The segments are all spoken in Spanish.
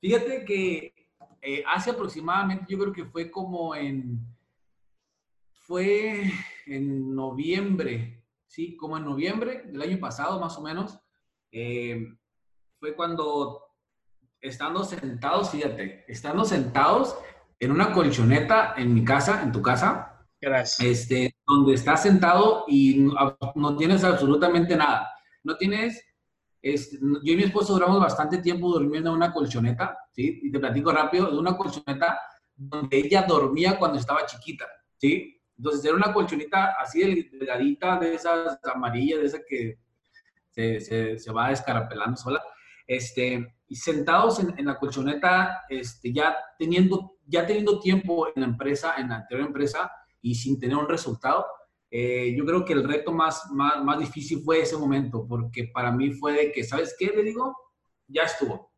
Fíjate que eh, hace aproximadamente, yo creo que fue como en, fue en noviembre, sí, como en noviembre del año pasado más o menos, eh, fue cuando estando sentados, fíjate, estando sentados en una colchoneta en mi casa, en tu casa, Gracias. este, donde estás sentado y no, tienes absolutamente nada. No tienes, este, yo y mi esposo duramos bastante tiempo durmiendo en una colchoneta, ¿sí? Y te platico rápido, de una colchoneta donde ella dormía cuando estaba chiquita, ¿sí? Entonces era una colchoneta así delgadita, de esas amarillas, de esas que se, se, se va descarapelando sola. Este, y sentados en, la colchoneta, este, ya, teniendo, ya teniendo tiempo en la empresa, en la anterior empresa, y sin tener un resultado, eh, yo creo que el reto más, más, más difícil fue ese momento, porque para mí fue de que, ¿sabes qué? Le digo, ya estuvo.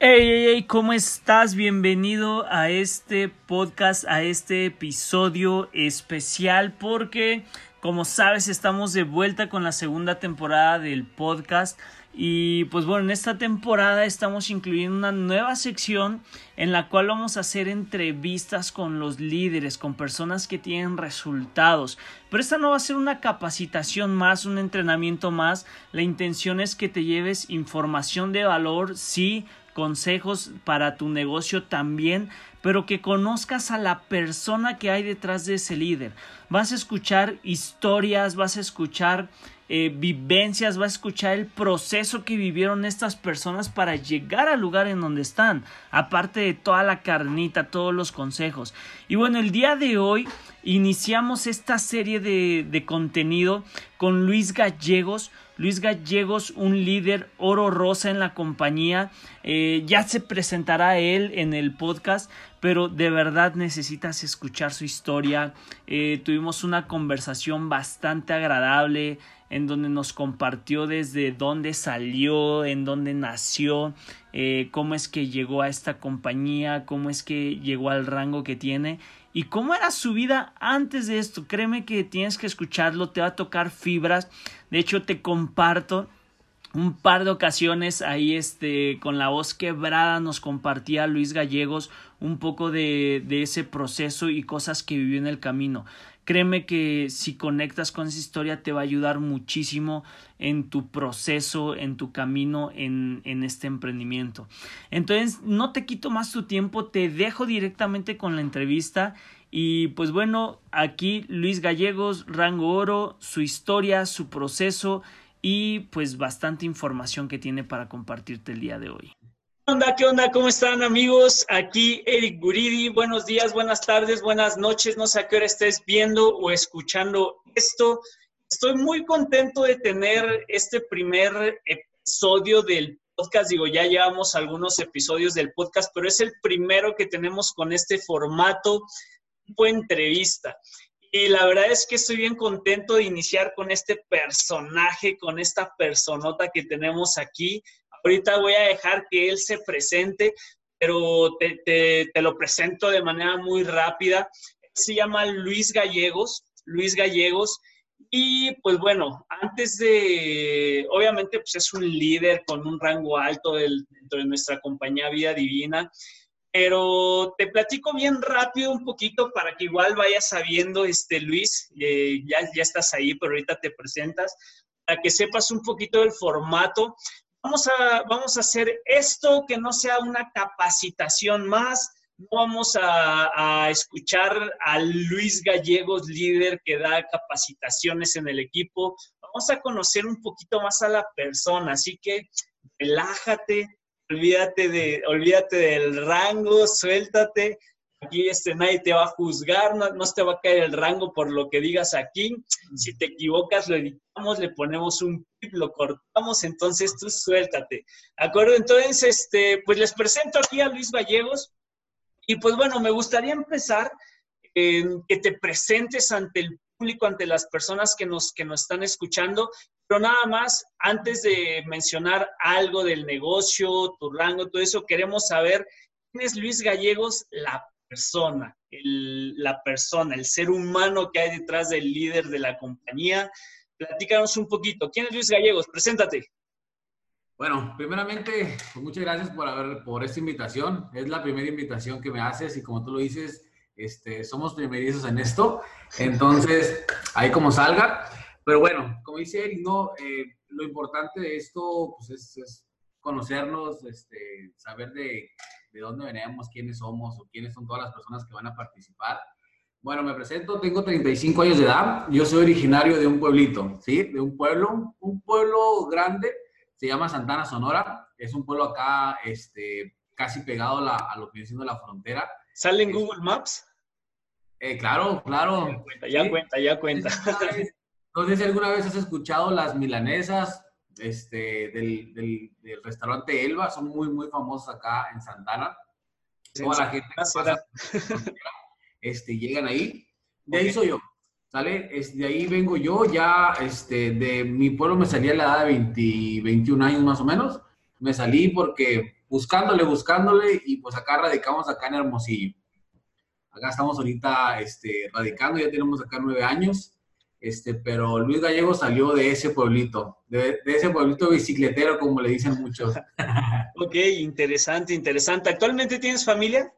Hey, hey, hey, ¿cómo estás? Bienvenido a este podcast, a este episodio especial, porque, como sabes, estamos de vuelta con la segunda temporada del podcast. Y pues bueno, en esta temporada estamos incluyendo una nueva sección en la cual vamos a hacer entrevistas con los líderes, con personas que tienen resultados. Pero esta no va a ser una capacitación más, un entrenamiento más. La intención es que te lleves información de valor, sí, consejos para tu negocio también, pero que conozcas a la persona que hay detrás de ese líder. Vas a escuchar historias, vas a escuchar eh, vivencias, va a escuchar el proceso que vivieron estas personas para llegar al lugar en donde están, aparte de toda la carnita, todos los consejos. Y bueno, el día de hoy iniciamos esta serie de, contenido con Luis Gallegos. Luis Gallegos, un líder oro rosa en la compañía. Eh, ya se presentará él en el podcast, pero de verdad necesitas escuchar su historia. Eh, tuvimos una conversación bastante agradable en donde nos compartió desde dónde salió, en dónde nació, eh, cómo es que llegó a esta compañía, cómo es que llegó al rango que tiene y cómo era su vida antes de esto. Créeme que tienes que escucharlo, te va a tocar fibras. De hecho, te comparto un par de ocasiones ahí este con la voz quebrada nos compartía Luis Gallegos un poco de, de ese proceso y cosas que vivió en el camino. Créeme que si conectas con esa historia te va a ayudar muchísimo en tu proceso, en tu camino, en, en, este emprendimiento. Entonces, no te quito más tu tiempo, te dejo directamente con la entrevista. Y pues bueno, aquí Luis Gallegos, Rango Oro, su historia, su proceso y pues bastante información que tiene para compartirte el día de hoy. ¿Qué onda? ¿Qué onda? ¿Cómo están amigos? Aquí Eric Guridi. Buenos días, buenas tardes, buenas noches. No sé a qué hora estés viendo o escuchando esto. Estoy muy contento de tener este primer episodio del podcast. Digo, ya llevamos algunos episodios del podcast, pero es el primero que tenemos con este formato tipo entrevista. Y la verdad es que estoy bien contento de iniciar con este personaje, con esta personota que tenemos aquí. Ahorita voy a dejar que él se presente, pero te, te, lo presento de manera muy rápida. Se llama Luis Gallegos. Luis Gallegos. Y pues bueno, antes de, obviamente pues es un líder con un rango alto del, dentro de nuestra compañía Vida Divina, pero te platico bien rápido un poquito para que igual vayas sabiendo, este Luis, eh, ya, ya estás ahí, pero ahorita te presentas, para que sepas un poquito del formato vamos a, vamos a hacer esto que no sea una capacitación más. No vamos a, escuchar a Luis Gallegos, líder que da capacitaciones en el equipo. Vamos a conocer un poquito más a la persona. Así que relájate, olvídate, de, olvídate del rango, suéltate. Aquí este, nadie te va a juzgar, no, no te va a caer el rango por lo que digas aquí. Si te equivocas, lo editamos, le ponemos un clip, lo cortamos, entonces tú suéltate. ¿De acuerdo? Entonces, este, pues les presento aquí a Luis Gallegos. Y pues bueno, me gustaría empezar que te presentes ante el público, ante las personas que nos, que nos están escuchando. Pero nada más, antes de mencionar algo del negocio, tu rango, todo eso, queremos saber quién es Luis Gallegos, la persona, el, la persona, el ser humano que hay detrás del líder de la compañía. Platícanos un poquito. ¿Quién es Luis Gallegos? Preséntate. Bueno, primeramente, pues muchas gracias por, haber, por esta invitación. Es la primera invitación que me haces y como tú lo dices, este, somos primerizos en esto. Entonces, ahí como salga. Pero bueno, como dice Eric, no, eh, lo importante de esto pues es, conocernos, este, saber de, de dónde venimos, quiénes somos o quiénes son todas las personas que van a participar. Bueno, me presento, tengo 35 años de edad, yo soy originario de un pueblito, ¿sí? De un pueblo, un pueblo grande, se llama Santana Sonora, es un pueblo acá, este, casi pegado a, la, a lo que viene siendo la frontera. ¿Sale en Google Maps? Eh, claro, claro. Ya cuenta, ya cuenta, ya cuenta. No sé si alguna vez has escuchado las milanesas este, del, del, del, restaurante Elba, son muy, muy famosos acá en Santana. Toda la gente pasa, este, llegan ahí. De ahí soy yo, ¿sale? Es, de ahí vengo yo, ya este, de mi pueblo me salí a la edad de 20, 21 años más o menos. Me salí porque buscándole, buscándole, y pues acá radicamos acá en Hermosillo. Acá estamos ahorita este, radicando, ya tenemos acá nueve años. Este, pero Luis Gallego salió de ese pueblito, de, ese pueblito bicicletero, como le dicen muchos. ok, interesante, interesante. ¿Actualmente tienes familia?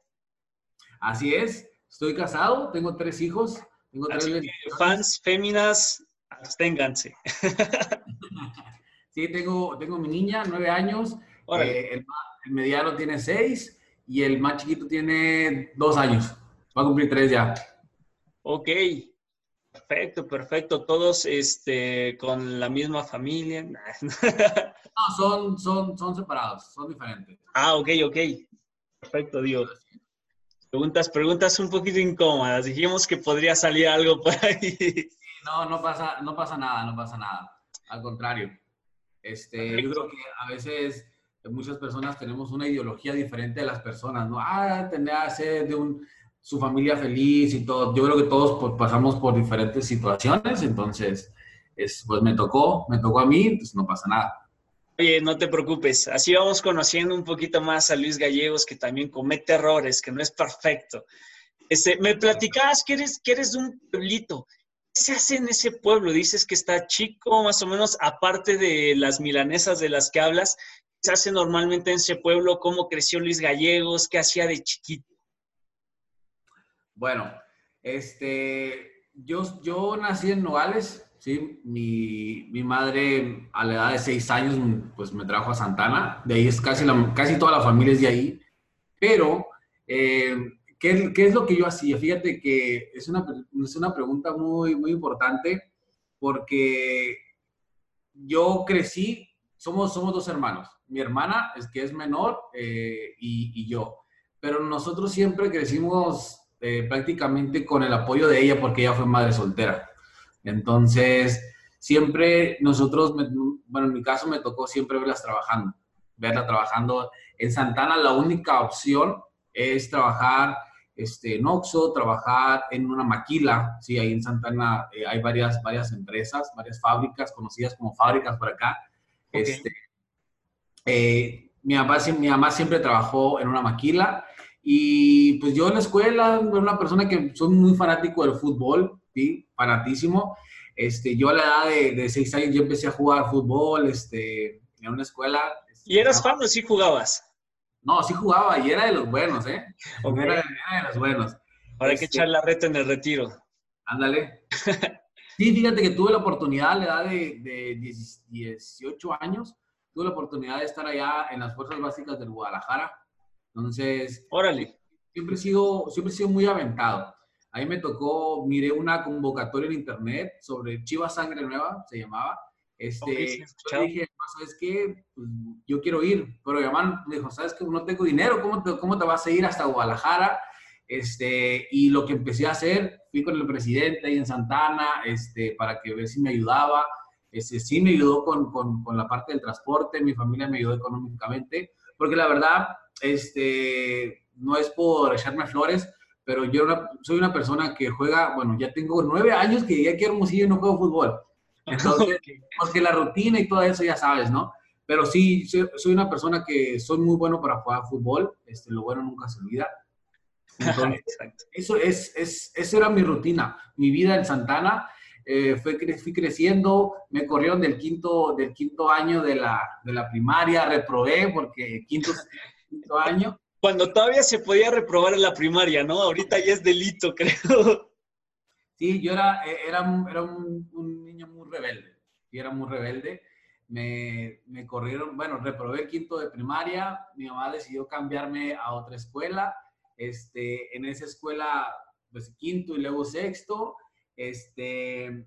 Así es, estoy casado, tengo tres hijos. Tengo tres fans féminas, absténganse. sí, tengo, tengo mi niña, nueve años, eh, el, el, mediano tiene seis y el más chiquito tiene dos años. Va a cumplir tres ya. Ok, Perfecto, perfecto. Todos este, con la misma familia. no, son, son, son separados, son diferentes. Ah, ok, ok. Perfecto, Dios. Preguntas, preguntas un poquito incómodas. Dijimos que podría salir algo por ahí. No, no pasa, no pasa nada, no pasa nada. Al contrario. Este, yo creo que a veces muchas personas tenemos una ideología diferente de las personas, ¿no? Ah, tener ser de un, su familia feliz y todo. Yo creo que todos pues, pasamos por diferentes situaciones, entonces, es, pues me tocó, me tocó a mí, pues no pasa nada. Oye, no te preocupes, así vamos conociendo un poquito más a Luis Gallegos, que también comete errores, que no es perfecto. Este, me platicabas que eres, que eres de un pueblito. ¿Qué se hace en ese pueblo? Dices que está chico, más o menos, aparte de las milanesas de las que hablas. ¿Qué se hace normalmente en ese pueblo? ¿Cómo creció Luis Gallegos? ¿Qué hacía de chiquito? Bueno, este, yo, yo nací en Nogales, ¿sí? Mi, mi, madre a la edad de seis años, pues me trajo a Santana, de ahí es casi, casi toda la familia es de ahí, pero, eh, ¿qué, ¿qué, es lo que yo hacía? Fíjate que es una, es una pregunta muy, muy importante, porque yo crecí, somos, somos dos hermanos, mi hermana, es que es menor, eh, y yo, pero nosotros siempre crecimos eh, prácticamente con el apoyo de ella porque ella fue madre soltera. Entonces, siempre nosotros, bueno, en mi caso me tocó siempre verlas trabajando, verla trabajando. En Santana la única opción es trabajar este, en Oxxo, trabajar en una maquila, sí, ahí en Santana eh, hay varias, varias empresas, varias fábricas conocidas como fábricas por acá. Este, eh, mi, mamá, mi mamá siempre trabajó en una maquila y pues yo en la escuela, una persona que soy muy fanático del fútbol, ¿sí? Fanatísimo. Este, yo a la edad de, de seis años yo empecé a jugar fútbol, este, en una escuela. ¿Y eras fan o sí jugabas? No, sí jugaba y era de los buenos, ¿eh? Era, de los buenos. Ahora hay que este echar la reta en el retiro. Ándale. Sí, fíjate que tuve la oportunidad a la edad de, de 18 años, tuve la oportunidad de estar allá en las Fuerzas Básicas del Guadalajara entonces, órale. Siempre he sido, siempre he sido muy aventado. Ahí me tocó, miré una convocatoria en internet sobre Chivas Sangre Nueva, se llamaba. Este, yo dije, ¿sabes qué? Pues, yo quiero ir, pero mi mamá me dijo, ¿sabes qué? No tengo dinero, ¿cómo te, ¿cómo te vas a ir hasta Guadalajara? Este, y lo que empecé a hacer, fui con el presidente ahí en Santana, este, para que ver si me ayudaba. Este, sí me ayudó con, con, con la parte del transporte, mi familia me ayudó económicamente, porque la verdad, este, no es por echarme flores, pero yo soy una persona que juega, bueno, ya tengo nueve años que ya quiero Hermosillo no juego fútbol. Entonces, porque la rutina y todo eso ya sabes, ¿no? Pero sí, soy, una persona que soy muy bueno para jugar fútbol, este, lo bueno nunca se olvida. Entonces, eso, es, es, esa era mi rutina, mi vida en Santana. eh, fui, fui, creciendo, me corrieron del quinto, del quinto año de la, de la primaria, reprobé porque quinto, quinto año. Cuando todavía se podía reprobar en la primaria, ¿no? Ahorita ya es delito, creo. Sí, yo era, era, era un, un niño muy rebelde, y era muy rebelde. Me, me, corrieron, bueno, reprobé quinto de primaria, mi mamá decidió cambiarme a otra escuela, este, en esa escuela, pues quinto y luego sexto, este,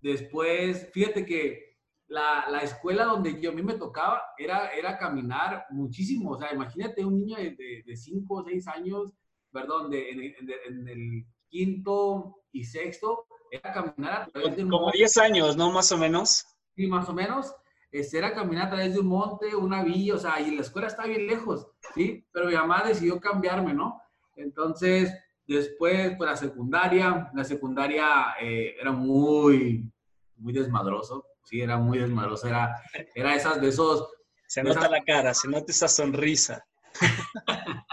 después, fíjate que la, la, escuela donde yo, a mí me tocaba era, era caminar muchísimo. O sea, imagínate un niño de 5 o 6 años, perdón, de, en, en, el quinto y sexto, era caminar a través de un Como 10 años, ¿no? Más o menos. Sí, más o menos. Este, era caminar a través de un monte, una villa, o sea, y la escuela está bien lejos, ¿sí? Pero mi mamá decidió cambiarme, ¿no? Entonces, Después, pues la secundaria, la secundaria eh, era muy, muy desmadroso, sí, era muy desmadroso, era, era esas de esos... Se nota la cara, se nota esa sonrisa.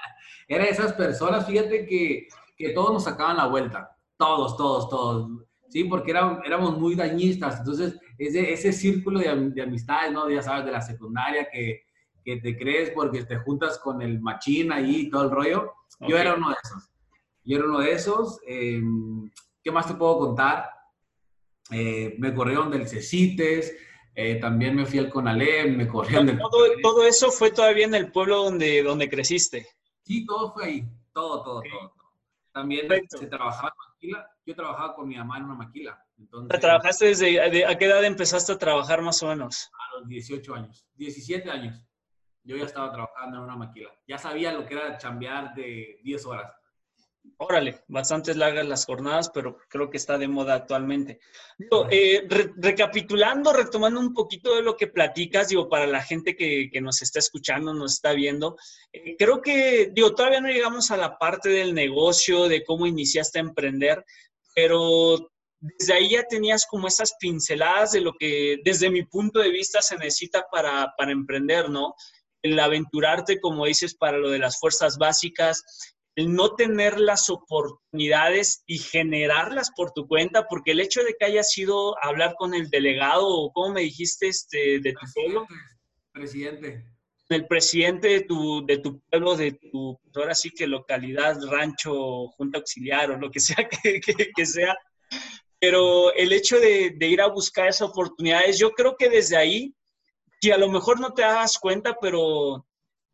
era esas personas, fíjate que, que todos nos sacaban la vuelta, todos, todos, todos, sí, porque éramos, éramos muy dañistas, entonces ese, ese círculo de, de amistades, ¿no? Ya sabes, de la secundaria que, que te crees porque te juntas con el machín ahí y todo el rollo, yo era uno de esos. Yo era uno de esos. Em, ¿Qué más te puedo contar? Eh, me corrieron del CECITES, eh, también me fui al CONALEM, me corrieron del... Todo, todo, eso fue todavía en el pueblo donde, donde creciste. Sí, todo fue ahí, todo, todo, todo, También se trabajaba en maquila, yo trabajaba con mi mamá en una maquila. Entonces, ¿Trabajaste desde, a qué edad empezaste a trabajar más o menos? A los 18 años, 17 años. Yo ya estaba trabajando en una maquila. Ya sabía lo que era chambear de 10 horas. Órale, bastante largas las jornadas, pero creo que está de moda actualmente. Eh, recapitulando, retomando un poquito de lo que platicas, digo, para la gente que, nos está escuchando, nos está viendo, eh, creo que, digo, todavía no llegamos a la parte del negocio, de cómo iniciaste a emprender, pero desde ahí ya tenías como esas pinceladas de lo que, desde mi punto de vista, se necesita para, para emprender, ¿no? El aventurarte, como dices, para lo de las fuerzas básicas, el no tener las oportunidades y generarlas por tu cuenta, porque el hecho de que hayas ido a hablar con el delegado, o como me dijiste, este, de tu pueblo. Presidente. El presidente de tu, de tu pueblo, de tu, ahora sí que localidad, rancho, junta auxiliar o lo que sea que, que, sea. Pero el hecho de, de ir a buscar esas oportunidades, yo creo que desde ahí, si a lo mejor no te das cuenta, pero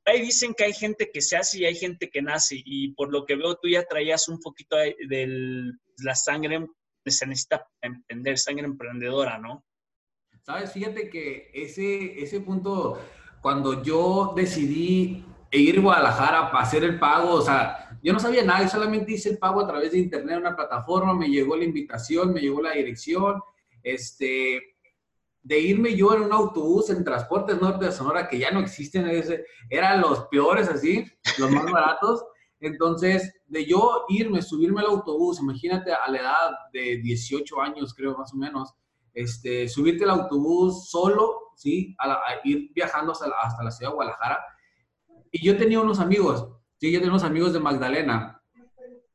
ahí dicen que hay gente que se hace y hay gente que nace. Y por lo que veo, tú ya traías un poquito de la sangre que se necesita emprender, sangre emprendedora, ¿no? Sabes, fíjate que ese, ese punto, cuando yo decidí ir a Guadalajara para hacer el pago, o sea, yo no sabía nada, yo solamente hice el pago a través de internet, una plataforma, me llegó la invitación, me llegó la dirección, este, de irme yo en un autobús en Transportes Norte de Sonora, que ya no existen, eran los peores así, los más baratos. Entonces, de yo irme, subirme al autobús, imagínate a la edad de 18 años, creo más o menos, este, subirte al autobús solo, ¿sí? A, ir viajando hasta la, hasta la, ciudad de Guadalajara. Y yo tenía unos amigos, ¿sí? Yo tenía unos amigos de Magdalena,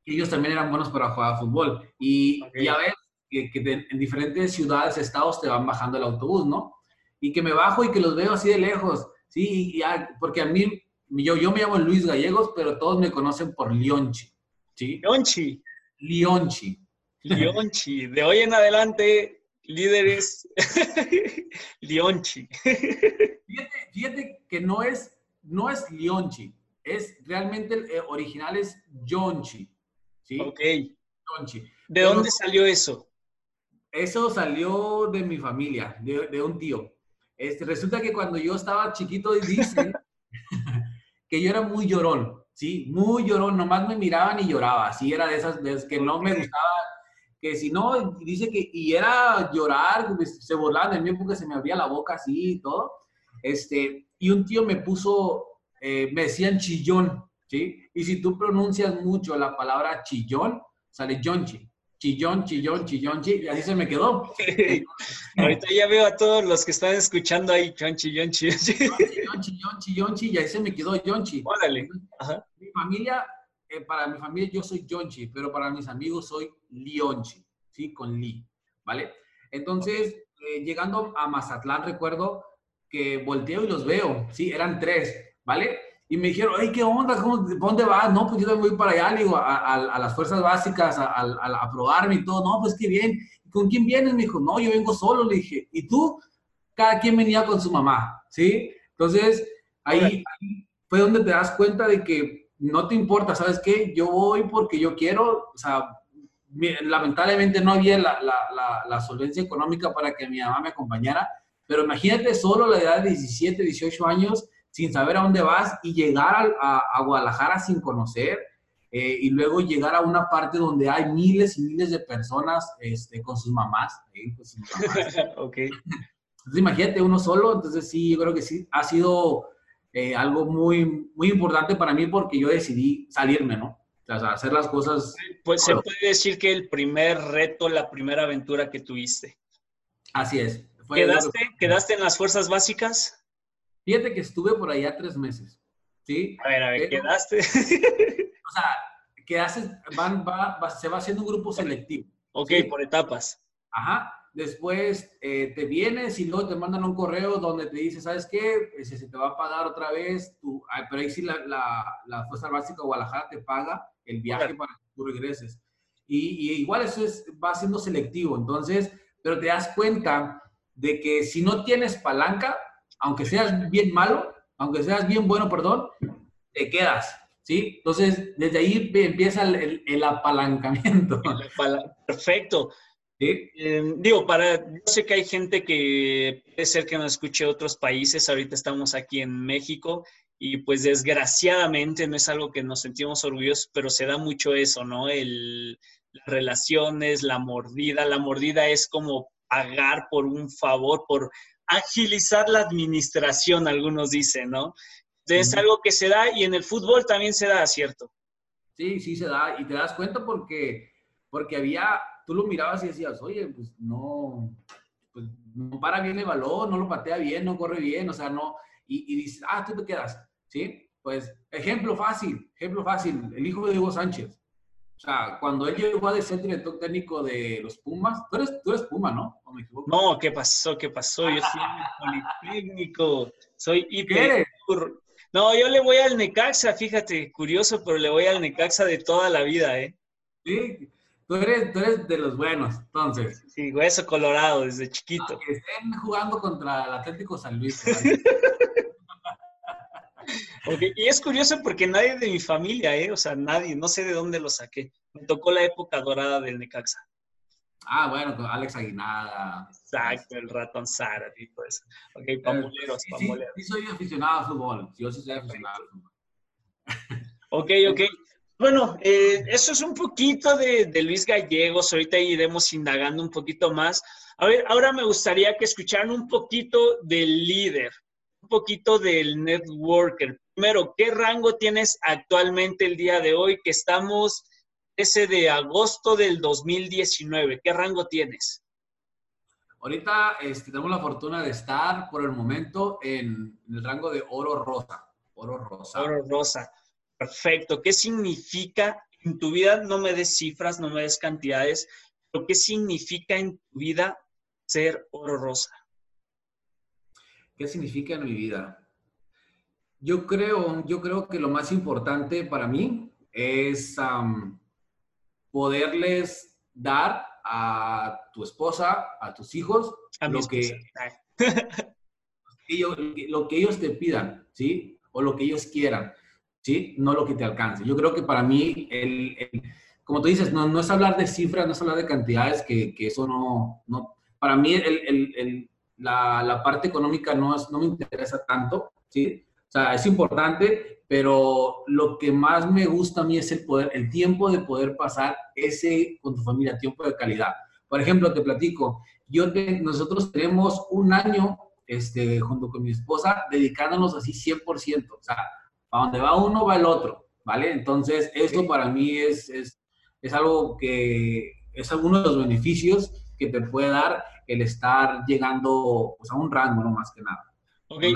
ellos también eran buenos para jugar fútbol. Y, y a ver, que, en diferentes ciudades, estados te van bajando el autobús, ¿no? Y que me bajo y que los veo así de lejos, ¿sí? porque a mí, yo, yo me llamo Luis Gallegos, pero todos me conocen por Lionchi, ¿sí? Lionchi. Lionchi. Lionchi. De hoy en adelante, líderes Lionchi. Fíjate, fíjate, que no es, no es Lionchi, es realmente el eh, original es Yonchi, ¿sí? Ok. ¿De dónde salió eso? Eso salió de mi familia, de, un tío. Este, resulta que cuando yo estaba chiquito, dicen que yo era muy llorón, ¿sí? Muy llorón, nomás me miraban y lloraba, así era de esas que no me gustaba, que si no, dice que, y era llorar, se burlaban de mí porque se me abría la boca así y todo. Este, y un tío me puso, eh, me decían chillón, ¿sí? Y si tú pronuncias mucho la palabra chillón, sale yonchi chillón, chillón, chillón, chillón, y así se me quedó. Ahorita ya veo a todos los que están escuchando ahí, chillón, chillón, chillón. Chillón, chillón, chillón, y ahí se me quedó Yonchi. Órale. Mi familia, eh, para mi familia yo soy Yonchi, pero para mis amigos soy Lionchi, ¿sí? Con Li. ¿vale? Entonces, eh, llegando a Mazatlán, recuerdo que volteo y los veo, sí, eran tres, ¿vale? Y me dijeron, hey, ¿qué onda? ¿Cómo, ¿Dónde vas? No, pues yo voy para allá, le digo, a, a, las fuerzas básicas, a, a, probarme y todo. No, pues qué bien. ¿Con quién vienes? Me dijo, no, yo vengo solo, le dije. ¿Y tú? Cada quien venía con su mamá, ¿sí? Entonces, ahí, fue donde te das cuenta de que no te importa, ¿sabes qué? Yo voy porque yo quiero, o sea, lamentablemente no había la, la, la, solvencia económica para que mi mamá me acompañara, pero imagínate solo la edad de 17, 18 años, sin saber a dónde vas y llegar a, a, Guadalajara sin conocer eh, y luego llegar a una parte donde hay miles y miles de personas este, con sus mamás. ¿eh? Entonces imagínate uno solo, entonces sí, yo creo que sí, ha sido eh, algo muy, muy importante para mí porque yo decidí salirme, ¿no? O sea, hacer las cosas. Pues se puede decir que el primer reto, la primera aventura que tuviste. Así es. ¿Quedaste, ¿Quedaste en las fuerzas básicas? Fíjate que estuve por allá tres meses. ¿sí? A ver, a ver, ¿quedaste? o sea, quedaste, van, va, se va haciendo un grupo selectivo. Ok, por etapas. Ajá después eh, te vienes y luego te mandan un correo donde te dice, ¿sabes qué? Ese se te va a pagar otra vez, tu, pero ahí sí la, la, la Fuerza Básica Guadalajara te paga el viaje para que tú regreses. Y, igual eso es, va siendo selectivo, entonces, pero te das cuenta de que si no tienes palanca, aunque seas bien malo, aunque seas bien bueno, perdón, te quedas, ¿sí? Entonces, desde ahí empieza el, el apalancamiento. Perfecto. Eh, digo, para, yo sé que hay gente que puede ser que nos escuche otros países, ahorita estamos aquí en México y pues desgraciadamente no es algo que nos sentimos orgullosos, pero se da mucho eso, ¿no? El, las relaciones, la mordida, la mordida es como pagar por un favor, por agilizar la administración, algunos dicen, ¿no? Es algo que se da y en el fútbol también se da, ¿cierto? Sí, sí se da y te das cuenta porque, porque había tú lo mirabas y decías, oye, pues no, pues no para bien el balón, no lo patea bien, no corre bien, o sea, no, y, y dices, ah, tú te quedas, ¿sí? Pues ejemplo fácil, ejemplo fácil, el hijo de Hugo Sánchez. O sea, cuando él llegó a ser director técnico de los Pumas, tú eres, tú eres Puma, ¿no? me No, ¿qué pasó? ¿Qué pasó? Yo soy politécnico, soy hiper... No, yo le voy al Necaxa, fíjate, curioso, pero le voy al Necaxa de toda la vida, ¿eh? Sí, Tú eres, tú eres de los buenos, entonces. Sí, hueso colorado desde chiquito. Que estén jugando contra el Atlético San Luis. Y es curioso porque nadie de mi familia, ¿eh? O sea, nadie, no sé de dónde lo saqué. Me tocó la época dorada del Necaxa. Ah, bueno, con Alex Aguinada. Exacto, el ratón Zara y todo eso. Ok, pamuleros, sí, pamuleros. Sí, soy aficionado al fútbol. Yo sí soy aficionado al fútbol. Ok, ok. Bueno, eh, eso es un poquito de, Luis Gallegos. Ahorita iremos indagando un poquito más. A ver, ahora me gustaría que escucharan un poquito del líder, un poquito del networker. Primero, ¿qué rango tienes actualmente el día de hoy? Que estamos ese de agosto del 2019. ¿Qué rango tienes? Ahorita este, tenemos la fortuna de estar por el momento en el rango de oro rosa. Oro rosa. Oro rosa. Perfecto. ¿Qué significa en tu vida? No me des cifras, no me des cantidades, pero ¿qué significa en tu vida ser oro rosa? ¿Qué significa en mi vida? Yo creo, yo creo que lo más importante para mí es poderles dar a tu esposa, a tus hijos, lo, que, ellos, lo que ellos te pidan, ¿sí? O lo que ellos quieran. ¿sí? No lo que te alcance. Yo creo que para mí, el, como tú dices, no, no, es hablar de cifras, no es hablar de cantidades, que, que eso no, no, para mí el, la, la, parte económica no, es, no me interesa tanto, ¿sí? O sea, es importante, pero lo que más me gusta a mí es el poder, el tiempo de poder pasar ese con tu familia, tiempo de calidad. Por ejemplo, te platico, yo nosotros tenemos un año este, junto con mi esposa dedicándonos así 100%, o sea, a donde va uno, va el otro, ¿vale? Entonces, esto para mí es, es, es algo que es alguno de los beneficios que te puede dar el estar llegando pues, a un rango, no más que nada. Ok, eh,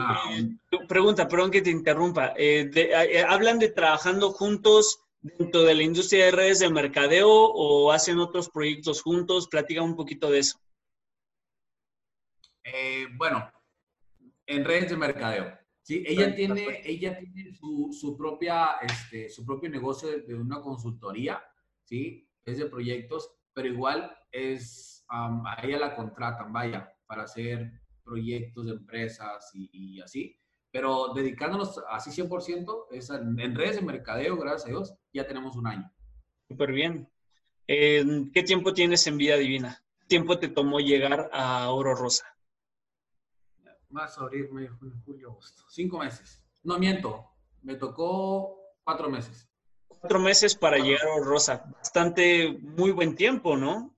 pregunta, perdón que te interrumpa. Eh, eh, hablan de trabajando juntos dentro de la industria de redes de mercadeo o hacen otros proyectos juntos? Platica un poquito de eso. Bueno, en redes de mercadeo. Sí, ella tiene, ella tiene su, su propia, este, su propio negocio de, una consultoría, ¿sí? Es de proyectos, pero igual es, a ella la contratan, vaya, para hacer proyectos de empresas y, así. Pero dedicándonos así 100% es en, redes de mercadeo, gracias a Dios, ya tenemos un año. Súper bien. ¿Qué tiempo tienes en Vida Divina? ¿Qué tiempo te tomó llegar a Oro Rosa? Más abril, mayo, junio, julio, agosto. Cinco meses. No miento, me tocó cuatro meses. Cuatro meses para llegar a Oro Rosa. Bastante, muy buen tiempo, ¿no?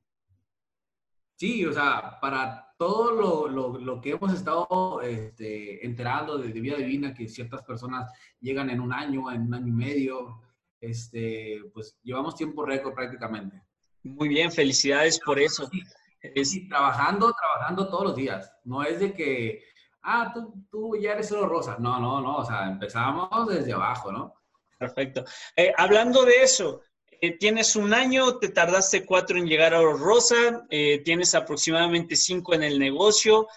Sí, o sea, para todo lo, lo, lo que hemos estado este, enterando de, Vida Divina, que ciertas personas llegan en un año, en un año y medio, este, pues llevamos tiempo récord prácticamente. Muy bien, felicidades por eso. Sí, trabajando, trabajando todos los días. No es de que, ah, tú, tú ya eres solo rosa. No, no, no. O sea, empezamos desde abajo, ¿no? Perfecto. Eh, hablando de eso, eh, tienes un año, te tardaste cuatro en llegar a Oro Rosa, eh, tienes aproximadamente cinco en el negocio.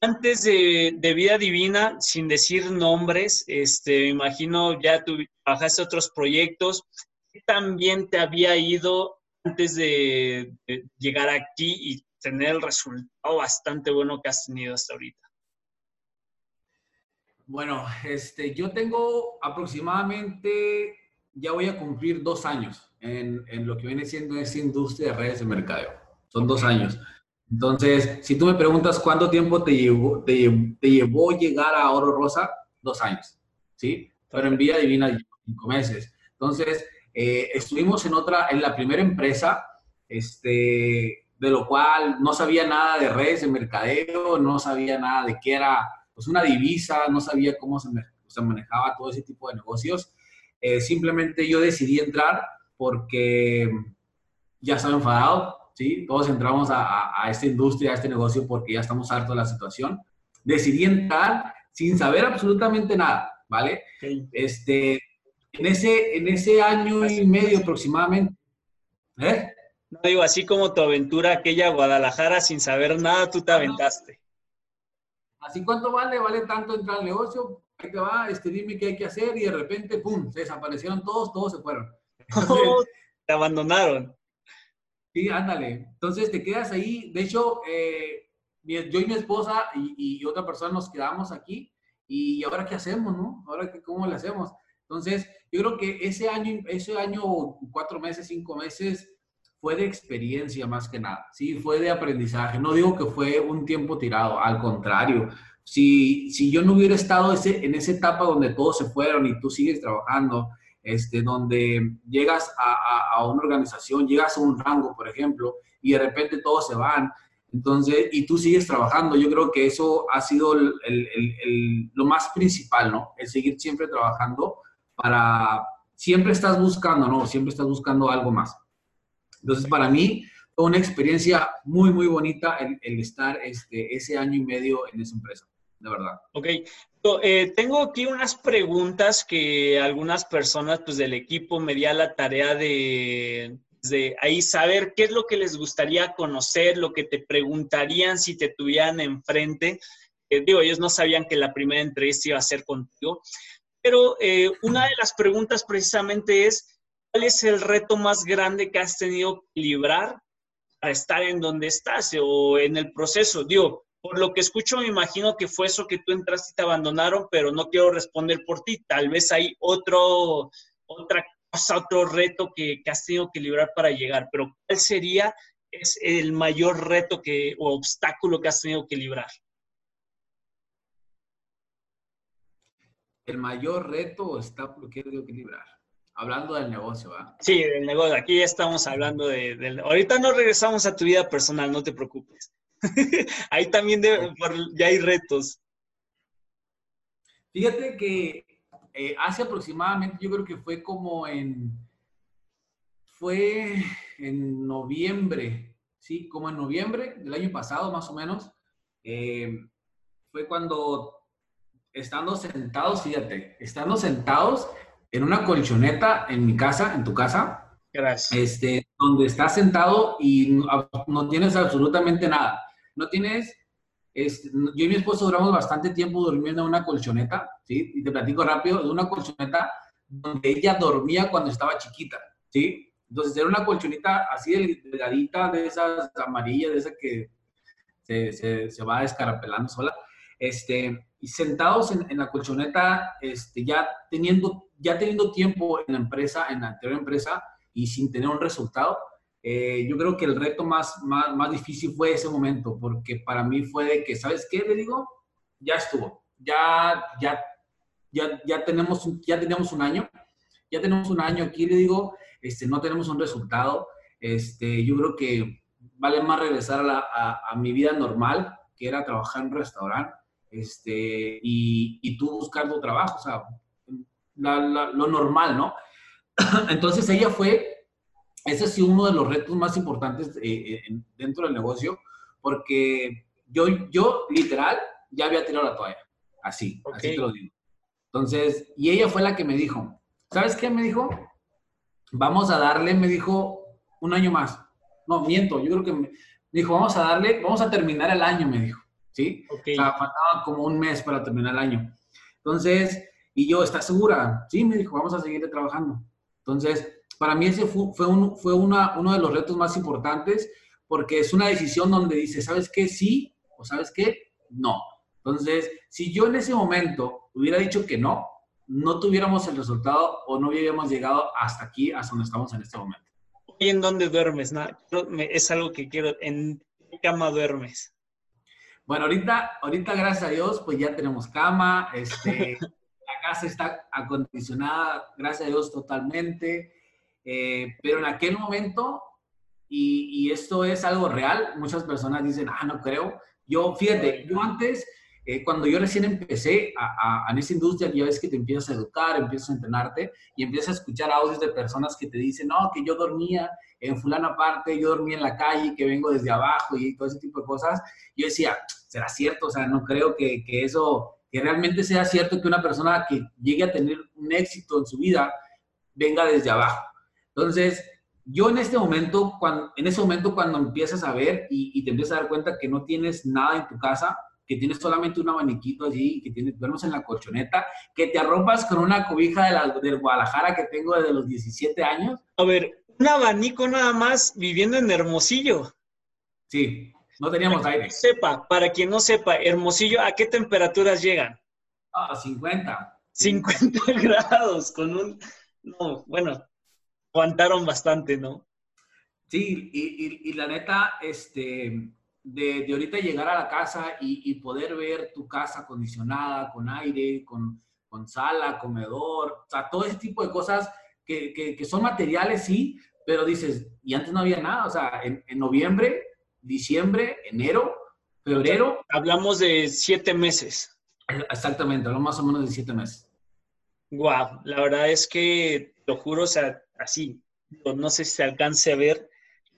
Antes de, Vida Divina, sin decir nombres, este, imagino ya tú trabajaste otros proyectos. ¿Qué también te había ido antes de, de llegar aquí y tener el resultado bastante bueno que has tenido hasta ahorita? Bueno, este, yo tengo aproximadamente ya voy a cumplir dos años en, en, lo que viene siendo esa industria de redes de mercadeo. Son dos años. Entonces, si tú me preguntas cuánto tiempo te llevó, te, llevó llegar a Oro Rosa, dos años, ¿sí? Pero en Vía Divina, cinco meses. Entonces, eh, estuvimos en otra, en la primera empresa, este, de lo cual no sabía nada de redes de mercadeo, no sabía nada de qué era pues, una divisa, no sabía cómo se, se manejaba todo ese tipo de negocios. Eh, simplemente yo decidí entrar porque ya estaba enfadado, ¿sí? Todos entramos a, a, esta industria, a este negocio porque ya estamos hartos de la situación. Decidí entrar sin saber absolutamente nada, ¿vale? Este, en ese, en ese año y medio aproximadamente, ¿eh? No digo, así como tu aventura aquella a Guadalajara sin saber nada, tú te aventaste. Así cuánto vale, vale tanto entrar al negocio, ahí te va, este, dime qué hay que hacer y de repente, ¡pum!, se desaparecieron todos, todos se fueron. te abandonaron. Sí, ándale. Entonces te quedas ahí. De hecho, eh, yo y mi esposa y, otra persona nos quedamos aquí y ahora qué hacemos, ¿no? Ahora qué, cómo le hacemos. Entonces, yo creo que ese año, ese año, cuatro meses, cinco meses, fue de experiencia más que nada, sí, fue de aprendizaje. No digo que fue un tiempo tirado, al contrario, si, si yo no hubiera estado ese, en esa etapa donde todos se fueron y tú sigues trabajando, este, donde llegas a, a, una organización, llegas a un rango, por ejemplo, y de repente todos se van, entonces, y tú sigues trabajando, yo creo que eso ha sido el, el, lo más principal, ¿no? El seguir siempre trabajando para, siempre estás buscando, ¿no? Siempre estás buscando algo más. Entonces, para mí fue una experiencia muy, muy bonita el estar este, ese año y medio en esa empresa de verdad. Ok, eh, tengo aquí unas preguntas que algunas personas pues, del equipo me dio la tarea de, de, ahí saber qué es lo que les gustaría conocer, lo que te preguntarían si te tuvieran enfrente. Eh, digo, ellos no sabían que la primera entrevista iba a ser contigo, pero eh, una de las preguntas precisamente es, ¿cuál es el reto más grande que has tenido que librar para estar en donde estás o en el proceso? Digo, por lo que escucho, me imagino que fue eso que tú entraste y te abandonaron, pero no quiero responder por ti. Tal vez hay otro, otra cosa, otro reto que, has tenido que librar para llegar, pero ¿cuál sería es el mayor reto que, o obstáculo que has tenido que librar? El mayor reto o obstáculo que he tenido que librar. Hablando del negocio, ¿verdad? Sí, del negocio. Aquí ya estamos hablando de, del... Ahorita no regresamos a tu vida personal, no te preocupes. Ahí también ya hay retos. Fíjate que eh, hace aproximadamente, yo creo que fue como en, fue en noviembre, sí, como en noviembre del año pasado más o menos, eh, fue cuando estando sentados, fíjate, estando sentados, en una colchoneta en mi casa, en tu casa. Gracias. Este, donde estás sentado y no, tienes absolutamente nada. No tienes, yo y mi esposo duramos bastante tiempo durmiendo en una colchoneta, ¿sí? Y te platico rápido, de una colchoneta donde ella dormía cuando estaba chiquita, ¿sí? Entonces era una colchoneta así delgadita, de esas amarillas, de esas que se, se, se va descarapelando sola. Este, y sentados en, en, la colchoneta, este, ya, teniendo, ya teniendo tiempo en la empresa, en la anterior empresa, y sin tener un resultado, eh, yo creo que el reto más, más, más, difícil fue ese momento, porque para mí fue de que, ¿sabes qué? Le digo, ya estuvo, ya, ya, ya, ya, tenemos, ya tenemos un año, ya tenemos un año aquí, le digo, este, no tenemos un resultado, este, yo creo que vale más regresar a, la, a, a mi vida normal, que era trabajar en un restaurante, este, y, y tú buscar tu trabajo, o sea, la, la, lo normal, ¿no? Entonces ella fue, ese ha sido uno de los retos más importantes eh, eh dentro del negocio, porque yo, yo literal ya había tirado la toalla, así, okay. así te lo digo. Entonces, y ella fue la que me dijo, ¿sabes qué me dijo? Vamos a darle, me dijo, un año más. No, miento, yo creo que me dijo, vamos a darle, vamos a terminar el año, me dijo. ¿sí? Okay. O sea, faltaba como un mes para terminar el año. Entonces, y yo, ¿estás segura? Sí, me dijo, vamos a seguir trabajando. Entonces, para mí ese fue, fue, un, fue una, uno de los retos más importantes porque es una decisión donde dice, ¿sabes qué? Sí o ¿sabes qué? No. Entonces, si yo en ese momento hubiera dicho que no, no tuviéramos el resultado o no hubiéramos llegado hasta aquí, hasta donde estamos en este momento. ¿Y en dónde duermes? No, es algo que quiero. ¿En qué cama duermes? Bueno, ahorita, ahorita gracias a Dios, pues ya tenemos cama, este, la casa está acondicionada, gracias a Dios, totalmente. Eh, pero en aquel momento, y, y, esto es algo real, muchas personas dicen, ah, no creo. Yo, fíjate, yo antes, eh, cuando yo recién empecé a, en esa industria, ya ves que te empiezas a educar, empiezas a entrenarte y empiezas a escuchar audios de personas que te dicen, no, que yo dormía en fulana parte, yo dormía en la calle, que vengo desde abajo y todo ese tipo de cosas. Yo decía, ¿será cierto? O sea, no creo que, que eso, que realmente sea cierto que una persona que llegue a tener un éxito en su vida venga desde abajo. Entonces, yo en este momento, cuando, en ese momento cuando empiezas a ver y, y, te empiezas a dar cuenta que no tienes nada en tu casa, que tienes solamente un abaniquito allí, que tienes, duermes en la colchoneta, que te arropas con una cobija de la, del Guadalajara que tengo desde los 17 años. A ver, un abanico nada más viviendo en Hermosillo. Sí, no teníamos para aire. Sepa, para quien no sepa, Hermosillo, ¿a qué temperaturas llegan? A ah, 50. 50 grados, con un... No, bueno, aguantaron bastante, ¿no? Sí, y, y, y la neta, este, de, de, ahorita llegar a la casa y, y, poder ver tu casa acondicionada, con aire, con, con sala, comedor, o sea, todo ese tipo de cosas que, que, que, son materiales, sí, pero dices, y antes no había nada, o sea, en, en noviembre diciembre, enero, febrero. Hablamos de siete meses. Exactamente, hablamos más o menos de siete meses. Wow, la verdad es que, lo juro, o sea, así, no sé si se alcance a ver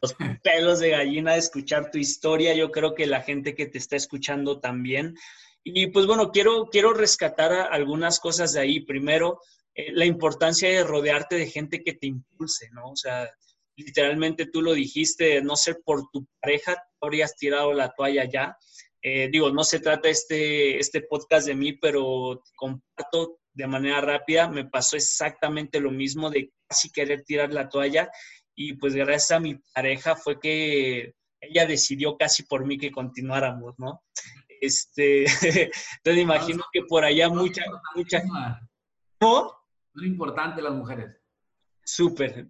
los pelos de gallina de escuchar tu historia. Yo creo que la gente que te está escuchando también. Y pues bueno, quiero, quiero rescatar algunas cosas de ahí. Primero, eh, la importancia de rodearte de gente que te impulse, ¿no? O sea, literalmente tú lo dijiste, no ser por tu pareja, habrías tirado la toalla ya. Eh, digo, no se trata este, este podcast de mí, pero comparto de manera rápida, me pasó exactamente lo mismo de casi querer tirar la toalla y pues gracias a mi pareja fue que ella decidió casi por mí que continuáramos, ¿no? Este, entonces imagino que por allá mucha, mucha... ¿No? Importante las mujeres. Súper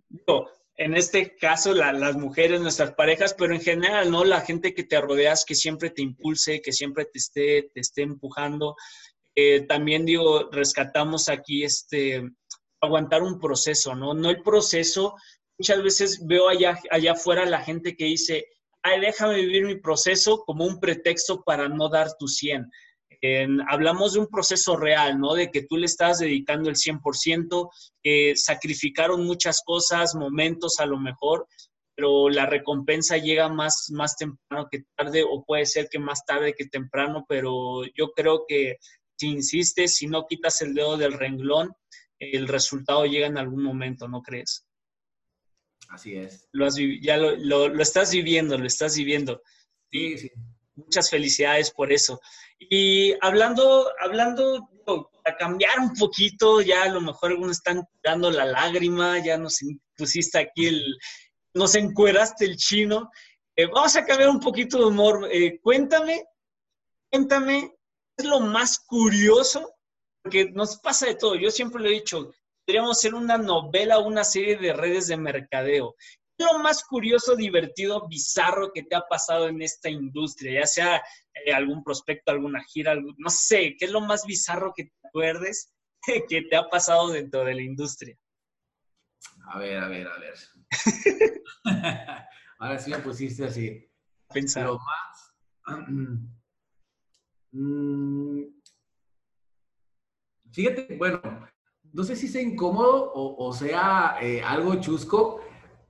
en este caso la, las mujeres, nuestras parejas, pero en general, ¿no? La gente que te rodeas, que siempre te impulse, que siempre te esté, te esté empujando. Eh, también digo, rescatamos aquí este, aguantar un proceso, ¿no? No el proceso, muchas veces veo allá, allá afuera la gente que dice, ay, déjame vivir mi proceso como un pretexto para no dar tu 100 hablamos de un proceso real, ¿no? De que tú le estás dedicando el 100%, eh, sacrificaron muchas cosas, momentos a lo mejor, pero la recompensa llega más, más temprano que tarde o puede ser que más tarde que temprano, pero yo creo que si insistes, si no quitas el dedo del renglón, el resultado llega en algún momento, ¿no crees? Así es. Lo ya lo, lo, estás viviendo, lo estás viviendo. Sí, sí. Muchas felicidades por eso. Y hablando, hablando, para cambiar un poquito, ya a lo mejor algunos están dando la lágrima, ya nos pusiste aquí el, nos encueraste el chino. Eh, vamos a cambiar un poquito de humor. Eh, cuéntame, cuéntame, ¿qué es lo más curioso? Porque nos pasa de todo. Yo siempre lo he dicho, podríamos hacer una novela o una serie de redes de mercadeo. ¿Qué es lo más curioso, divertido, bizarro que te ha pasado en esta industria? Ya sea eh, algún prospecto, alguna gira, no sé, ¿qué es lo más bizarro que te acuerdes que te ha pasado dentro de la industria? A ver, a ver, a ver. Ahora sí me pusiste así. Pensar. Lo más. Mm, fíjate, bueno, no sé si sea incómodo o, sea eh, algo chusco,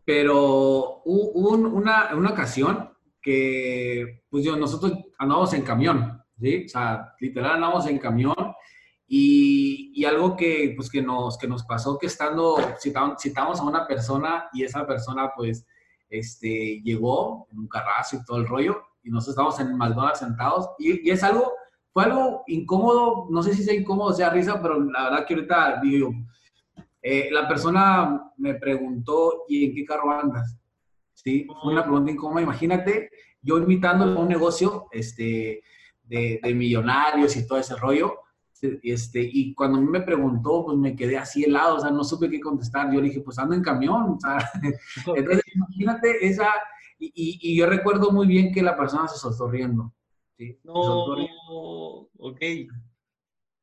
pero hubo una, una, ocasión que, pues yo, nosotros andábamos en camión, ¿sí? O sea, literal andábamos en camión y, y, algo que, pues, que, nos, que nos pasó que estando, citamos, a una persona y esa persona pues este, llegó en un carrazo y todo el rollo y nosotros estábamos en McDonald's sentados y, y, es algo, fue algo incómodo, no sé si sea incómodo o sea risa, pero la verdad que ahorita digo, eh, la persona me preguntó, ¿y en qué carro andas? Sí, fue una pregunta incómoda, imagínate, yo invitándole a un negocio este, de, de millonarios y todo ese rollo, este, y cuando a mí me preguntó, pues me quedé así helado, o sea, no supe qué contestar. Yo le dije, pues ando en camión, o sea, entonces imagínate esa, y, y, yo recuerdo muy bien que la persona se soltó riendo. ¿sí? No, ok.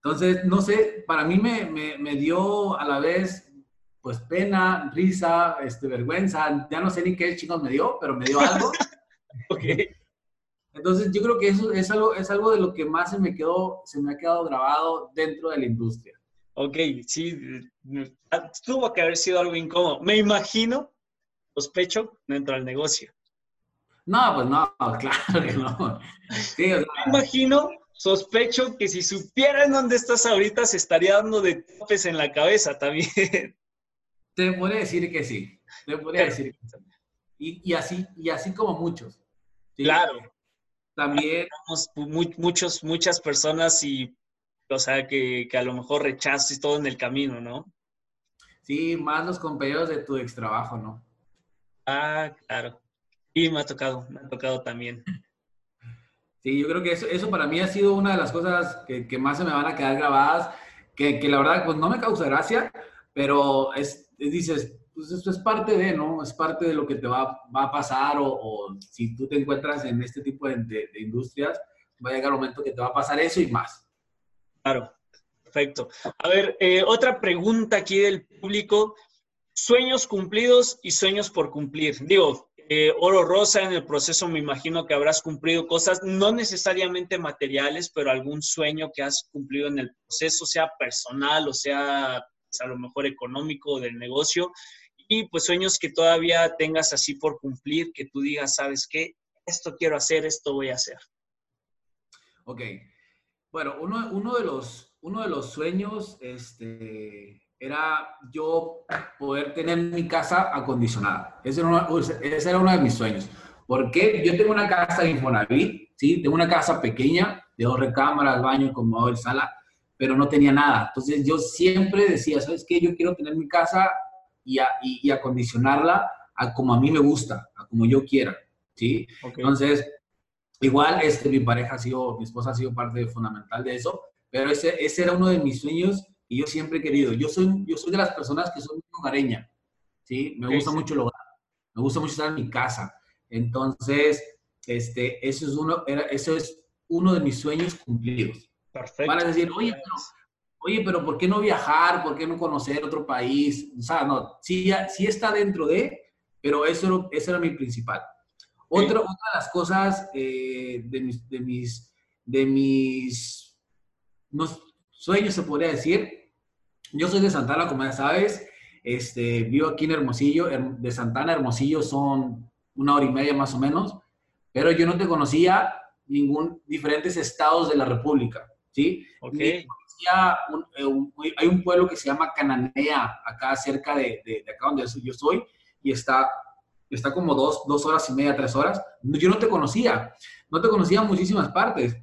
Entonces, no sé, para mí me, me, me, dio a la vez, pues pena, risa, este, vergüenza, ya no sé ni qué chicos me dio, pero me dio algo. ok. Entonces, yo creo que eso es algo, es algo de lo que más se me quedó, se me ha quedado grabado dentro de la industria. Ok, sí, tuvo que haber sido algo incómodo. Me imagino, sospecho, dentro del negocio. No, pues no, claro que no. Me imagino, sospecho que si supieran dónde estás ahorita, se estaría dando de topes en la cabeza también. Te podría decir que sí, te podría decir que sí. Y, y, así, y así como muchos. Claro. También. muchos, muchas personas y, o sea, que, a lo mejor rechazas todo en el camino, ¿no? Sí, más los compañeros de tu ex trabajo, ¿no? Ah, claro. Sí, me ha tocado, me ha tocado también. Sí, yo creo que eso, eso para mí ha sido una de las cosas que, que más se me van a quedar grabadas, que, que, la verdad, pues no me causa gracia, pero es, dices, pues eso es parte de, ¿no? Es parte de lo que te va, va a pasar o, si tú te encuentras en este tipo de, de, industrias, va a llegar el momento que te va a pasar eso y más. Claro, perfecto. A ver, eh, otra pregunta aquí del público. Sueños cumplidos y sueños por cumplir. Digo, eh, Oro Rosa, en el proceso me imagino que habrás cumplido cosas, no necesariamente materiales, pero algún sueño que has cumplido en el proceso, sea personal o sea pues, a lo mejor económico del negocio y pues sueños que todavía tengas así por cumplir, que tú digas, ¿sabes qué? Esto quiero hacer, esto voy a hacer. Ok. Bueno, uno, uno de, los, uno de los sueños este, era yo poder tener mi casa acondicionada. Ese era, uno, ese era uno de mis sueños. Porque yo tengo una casa de Infonavit, ¿sí? Tengo una casa pequeña, de dos recámaras, baño, comedor, sala, pero no tenía nada. Entonces yo siempre decía, ¿sabes qué? Yo quiero tener mi casa y, acondicionarla a como a mí me gusta, a como yo quiera, ¿sí? Entonces, igual este, mi pareja ha sido, mi esposa ha sido parte fundamental de eso, pero ese, ese era uno de mis sueños y yo siempre he querido. Yo soy, yo soy de las personas que son muy hogareña, ¿sí? Me gusta mucho el hogar, me gusta mucho estar en mi casa. Entonces, este, eso es uno, era, eso es uno de mis sueños cumplidos. Perfecto. Van a decir, oye, pero oye, pero ¿por qué no viajar? ¿Por qué no conocer otro país? O sea, no, sí, sí está dentro de, pero eso, eso era mi principal. Otra, otra de las cosas eh, de mis, de mis, de mis sueños, se podría decir, yo soy de Santana, como ya sabes, este, vivo aquí en Hermosillo, de Santana a Hermosillo son una hora y media más o menos, pero yo no te conocía ningún diferentes estados de la República. ¿sí? Okay. Eh, hay un pueblo que se llama Cananea, acá cerca de, de, acá donde yo soy, y está, está como dos, dos horas y media, tres horas. Yo no te conocía, no te conocía en muchísimas partes.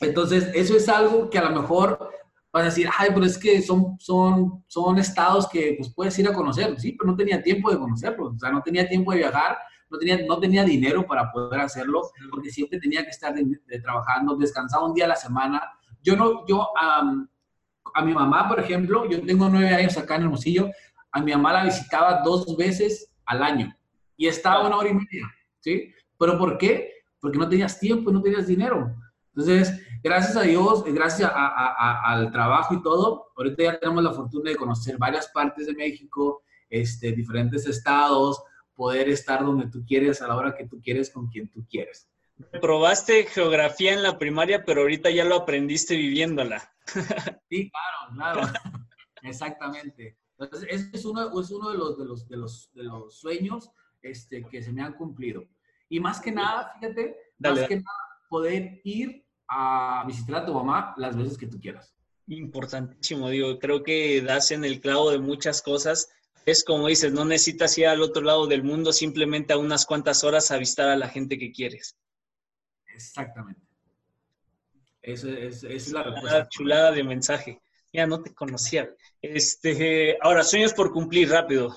Entonces, eso es algo que a lo mejor vas a decir, ay, pero es que son, son, son estados que pues, puedes ir a conocer. Sí, pero no tenía tiempo de conocerlos, o sea, no tenía tiempo de viajar, no tenía, no tenía dinero para poder hacerlo, porque siempre tenía que estar trabajando, descansaba un día a la semana. Yo no, yo, a mi mamá, por ejemplo, yo tengo nueve años acá en Hermosillo, a mi mamá la visitaba dos veces al año y estaba una hora y media, ¿sí? ¿Pero por qué? Porque no tenías tiempo, no tenías dinero. Entonces, gracias a Dios, gracias al trabajo y todo, ahorita ya tenemos la fortuna de conocer varias partes de México, este, diferentes estados, poder estar donde tú quieres, a la hora que tú quieres, con quien tú quieres. Probaste geografía en la primaria, pero ahorita ya lo aprendiste viviéndola. Sí, claro, claro. Exactamente. Entonces, ese es uno, es uno de, los, de, los, de, los, de los sueños este, que se me han cumplido. Y más que nada, fíjate, más que nada, poder ir a visitar a tu mamá las veces que tú quieras. Importantísimo, digo, creo que das en el clavo de muchas cosas. Es como dices, no necesitas ir al otro lado del mundo, simplemente a unas cuantas horas a visitar a la gente que quieres. Exactamente. Esa es, la respuesta. Chulada de mensaje. Ya no te conocía. Este, ahora, sueños por cumplir, rápido.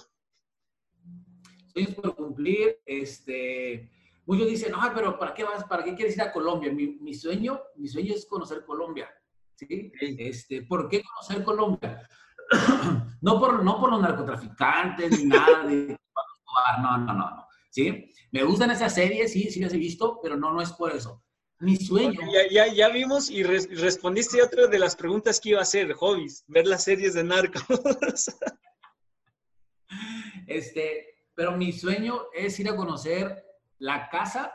Sueños por cumplir, este, muchos dicen, no, pero ¿para qué vas? ¿Para qué quieres ir a Colombia? Mi, sueño, mi sueño es conocer Colombia. ¿sí? Este, ¿Por qué conocer Colombia? no, por, no por los narcotraficantes ni nada de... No, no, no, no. ¿Sí? Me gustan esas series, sí, sí las he visto, pero no, no es por eso. Mi sueño. Ya, ya, ya vimos y respondiste otra de las preguntas que iba a hacer, hobbies, ver las series de narcos. este, pero mi sueño es ir a conocer la casa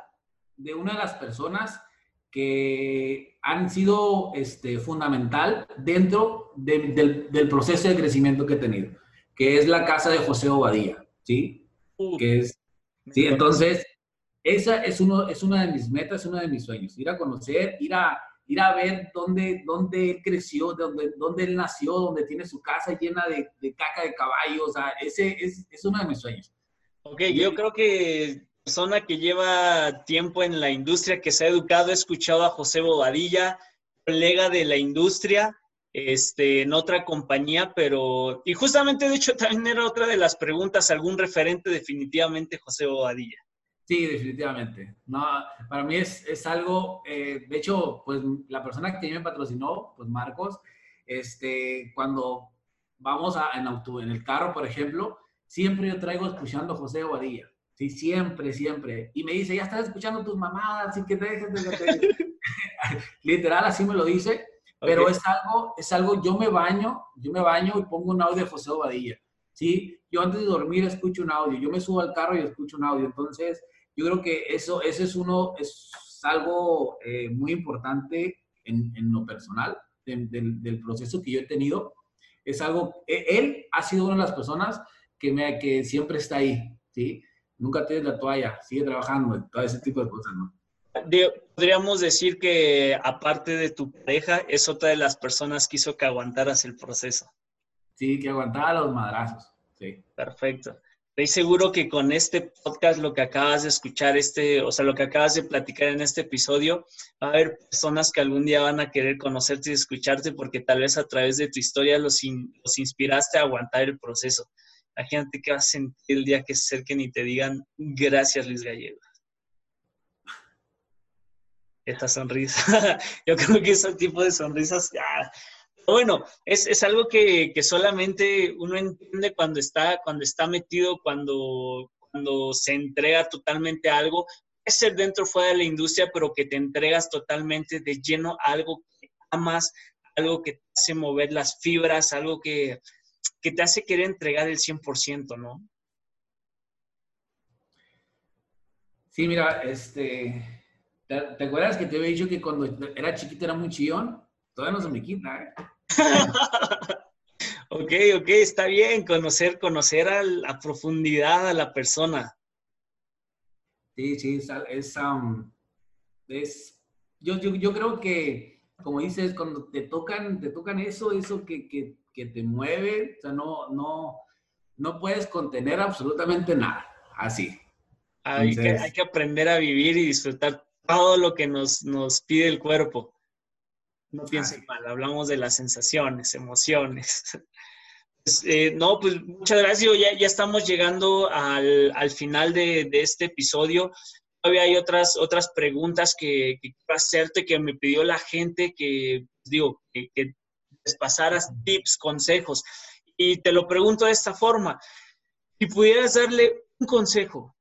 de una de las personas que han sido este, fundamental dentro del, del, proceso de crecimiento que he tenido, que es la casa de José Obadía, ¿sí? que es, sí, entonces, esa es, uno, es una de mis metas, es uno de mis sueños, ir a conocer, ir a, ir a ver dónde, dónde él creció, dónde, dónde él nació, dónde tiene su casa llena de, de caca de caballos, o sea, ese es, es uno de mis sueños. Ok, yo creo que persona que lleva tiempo en la industria, que se ha educado, he escuchado a José Bobadilla, colega de la industria, este, en otra compañía, pero, y justamente de hecho también era otra de las preguntas, algún referente definitivamente José Bobadilla. Sí, definitivamente. No, para mí es, es algo, eh, de hecho, pues la persona que me patrocinó, pues Marcos, este, cuando vamos a, en, auto, en el carro, por ejemplo, siempre yo traigo escuchando a José Bobadilla. Sí, siempre, siempre. Y me dice, ya estás escuchando tus mamadas, así que dejes de... Literal, así me lo dice. Pero es algo, es algo, yo me baño, yo me baño y pongo un audio de José Bobadilla. ¿sí? Yo antes de dormir escucho un audio, yo me subo al carro y escucho un audio. Entonces, yo creo que eso, ese es uno, es algo eh, muy importante en, en lo personal del, del, proceso que yo he tenido. Es algo, e, él ha sido una de las personas que, me, que siempre está ahí, ¿sí? Nunca tienes la toalla, sigue trabajando, todo ese tipo de cosas, ¿no? Podríamos decir que aparte de tu pareja, es otra de las personas que hizo que aguantaras el proceso. Sí, que aguantara los madrazos, sí. Perfecto. Estoy seguro que con este podcast, lo que acabas de escuchar, este, o sea, lo que acabas de platicar en este episodio, va a haber personas que algún día van a querer conocerte y escucharte porque tal vez a través de tu historia los, los inspiraste a aguantar el proceso. Imagínate qué vas a sentir el día que se acerquen y te digan gracias, Luis Gallego. Esta sonrisa, yo creo que ese tipo de sonrisas, ya, bueno, es, es algo que, que, solamente uno entiende cuando está, cuando está metido, cuando, cuando se entrega totalmente a algo. Es ser dentro o fuera de la industria, pero que te entregas totalmente de lleno a algo que amas, algo que te hace mover las fibras, algo que, que te hace querer entregar el 100%, ¿no? Sí, mira, este, ¿te, ¿te, acuerdas que te había dicho que cuando era chiquito era muy chillón? Todavía no se me quita, ¿eh? ok, ok, está bien conocer, conocer a, la profundidad a la persona. Sí, sí, es, es, um, yo, yo, yo, creo que como dices, cuando te tocan, te tocan eso, eso que, que, que te mueve, o sea, no, no, no puedes contener absolutamente nada, así. Hay, que, hay que aprender a vivir y disfrutar todo lo que nos, nos pide el cuerpo. No piensen mal, hablamos de las sensaciones, emociones. Pues, eh, no, pues muchas gracias. Ya, ya estamos llegando al, al final de, de, este episodio. Todavía hay otras, otras preguntas que, que, quiero hacerte que me pidió la gente que, digo, que, pasaras tips, consejos. Y te lo pregunto de esta forma. Si pudieras darle un consejo,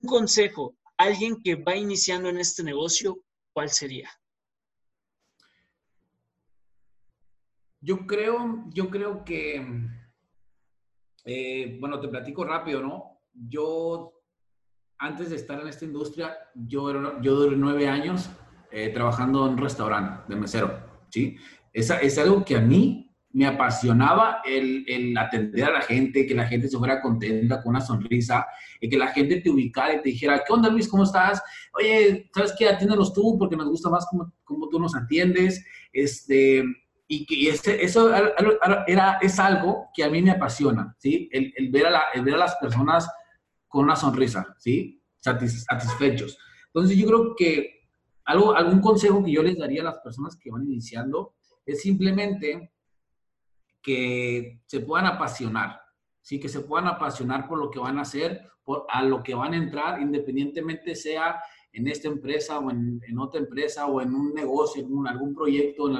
un consejo a alguien que va iniciando en este negocio, ¿cuál sería? Yo creo, yo creo que, eh, bueno, te platico rápido, ¿no? Yo, antes de estar en esta industria, yo, yo duré nueve años eh, trabajando en un restaurante de mesero, ¿sí? Es, es algo que a mí me apasionaba el, el, atender a la gente, que la gente se fuera contenta, con una sonrisa, y que la gente te ubicara y te dijera, ¿qué onda Luis? ¿Cómo estás? Oye, ¿sabes qué? Atiéndenos tú porque nos gusta más cómo, cómo tú nos atiendes. Este, y que ese, eso era, es algo que a mí me apasiona, ¿sí? El, el ver, a la, el ver a las personas con una sonrisa, ¿sí? Satis, satisfechos. Entonces yo creo que algo, algún consejo que yo les daría a las personas que van iniciando es simplemente que se puedan apasionar, ¿sí? Que se puedan apasionar por lo que van a hacer, por a lo que van a entrar, independientemente sea en esta empresa o en, otra empresa o en un negocio, en algún proyecto,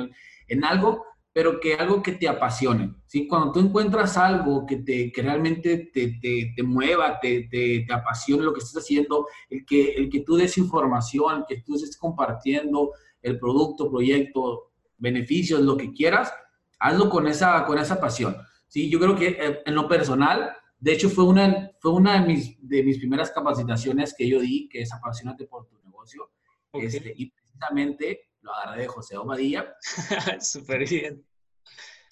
en, algo, pero que algo que te apasione. ¿sí? Cuando tú encuentras algo que, te, que realmente te, te, te mueva, te, te, apasione lo que estás haciendo, el que, el que tú des información, el que tú estés compartiendo el producto, proyecto, beneficios, lo que quieras, hazlo con esa, con esa pasión. ¿sí? Yo creo que eh, en lo personal, de hecho, fue una, fue una de, mis, de mis primeras capacitaciones que yo di, que es apasionate por tu negocio. Okay. Este, y precisamente lo agarré de José Obadilla. Súper bien.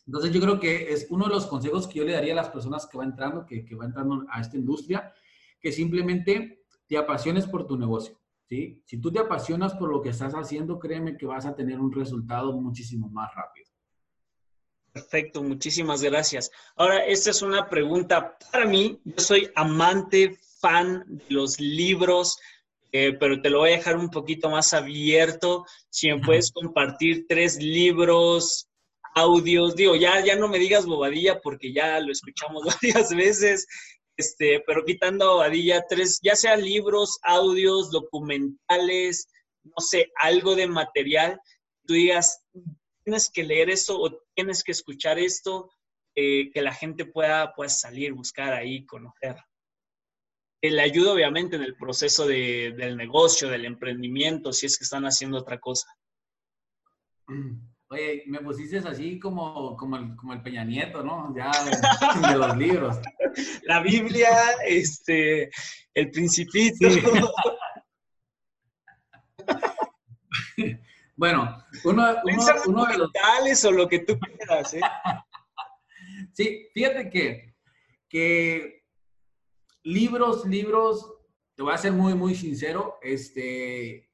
Entonces yo creo que es uno de los consejos que yo le daría a las personas que van entrando, que, que van entrando a esta industria, que simplemente te apasiones por tu negocio. ¿Sí? Si tú te apasionas por lo que estás haciendo, créeme que vas a tener un resultado muchísimo más rápido. Perfecto, muchísimas gracias. Ahora, esta es una pregunta para mí. Yo soy amante, fan de los libros, eh, pero te lo voy a dejar un poquito más abierto. Si me puedes compartir tres libros, audios, digo, ya, ya no me digas bobadilla porque ya lo escuchamos varias veces, este, pero quitando bobadilla, tres, ya sea libros, audios, documentales, no sé, algo de material, tú digas, tienes que leer esto o tienes que escuchar esto, eh, que la gente pueda pues, salir, buscar ahí, conocer. Le ayuda obviamente en el proceso de, del negocio, del emprendimiento, si es que están haciendo otra cosa. Oye, me pusiste así como, como, el, como el Peña Nieto, ¿no? Ya de, de los libros. La Biblia, este, el Principito. Sí. Bueno, uno, uno, uno de los... o lo que tú quieras, ¿eh? sí, fíjate que, que libros, libros, te voy a ser muy, muy sincero, este,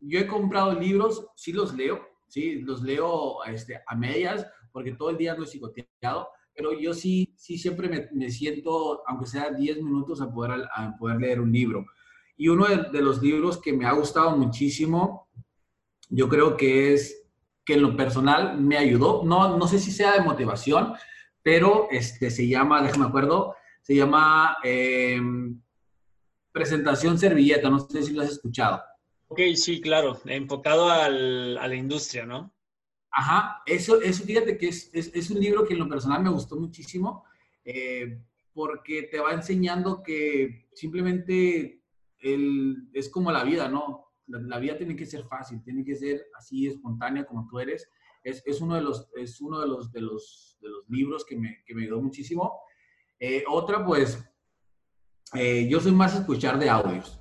yo he comprado libros, sí los leo, sí, los leo este, a medias, porque todo el día no he psicoteado, pero yo sí, sí siempre me, me siento, aunque sea 10 minutos, a poder, a poder leer un libro. Y uno de, los libros que me ha gustado muchísimo yo creo que es que en lo personal me ayudó. No, no sé si sea de motivación, pero este, se llama, déjame acuerdo, se llama eh, Presentación Servilleta, no sé si lo has escuchado. Ok, sí, claro, enfocado al, a la industria, ¿no? Ajá, eso, eso fíjate que es, es, es un libro que en lo personal me gustó muchísimo, eh, porque te va enseñando que simplemente el, es como la vida, ¿no? la, la, vida tiene que ser fácil, tiene que ser así espontánea como tú eres. Es, es uno, de los, es uno de, los, de, los, de los libros que me, que me ayudó muchísimo. Eh, otra, pues, eh, yo soy más escuchar de audios.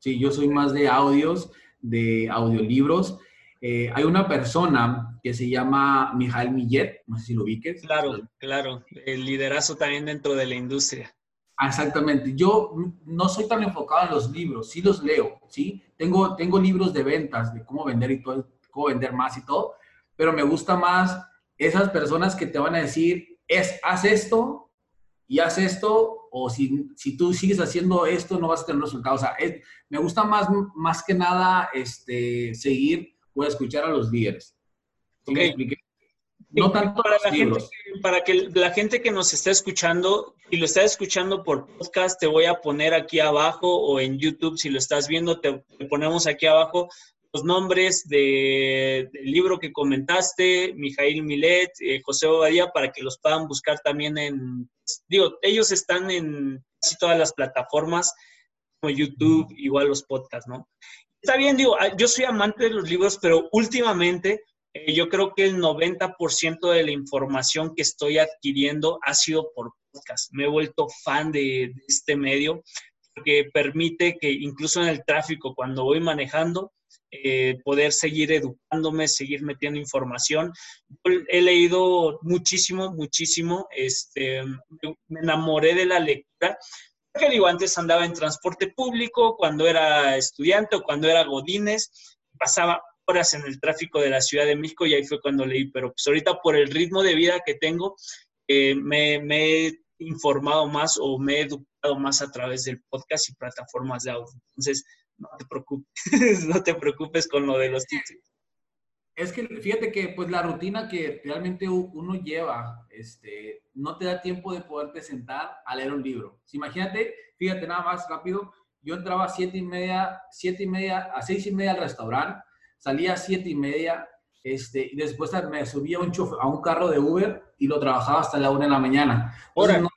Sí, yo soy más de audios, de audiolibros. Eh, hay una persona que se llama Mijael Millet, no sé si lo ubiques. Claro, claro, el liderazo también dentro de la industria. Exactamente. Yo no soy tan enfocado en los libros, sí los leo, ¿sí? Tengo, tengo libros de ventas, de cómo vender y todo, cómo vender más y todo, pero me gusta más esas personas que te van a decir, es, haz esto y haz esto, o si, si tú sigues haciendo esto, no vas a tener resultados. O sea, me gusta más, más que nada este, seguir o escuchar a los líderes. No tanto para la Gente, para que la gente que nos está escuchando, si lo está escuchando por podcast, te voy a poner aquí abajo o en YouTube, si lo estás viendo, te, ponemos aquí abajo los nombres de, del libro que comentaste, Mijail Milet, eh, José Bobadía, para que los puedan buscar también en, digo, ellos están en casi todas las plataformas, como YouTube, igual los podcasts, ¿no? Está bien, digo, ah, yo soy amante de los libros, pero últimamente eh, yo creo que el 90% de la información que estoy adquiriendo ha sido por podcast. Me he vuelto fan de, este medio porque permite que incluso en el tráfico, cuando voy manejando, eh, poder seguir educándome, seguir metiendo información. he leído muchísimo, muchísimo. Este, me enamoré de la lectura. Porque digo, antes andaba en transporte público, cuando era estudiante o cuando era godines, pasaba horas en el tráfico de la Ciudad de México y ahí fue cuando leí, pero pues ahorita por el ritmo de vida que tengo, eh, me, he informado más o me he educado más a través del podcast y plataformas de audio. Entonces, no te preocupes, no te preocupes con lo de los títulos. Es que fíjate que pues la rutina que realmente uno lleva, este, no te da tiempo de poderte sentar a leer un libro. imagínate, fíjate nada más rápido, yo entraba a siete y media, siete y media, a seis y media al restaurante, salía a siete y media, este, y después me subía a un, a un carro de Uber y lo trabajaba hasta la una de la mañana. Ahora, no,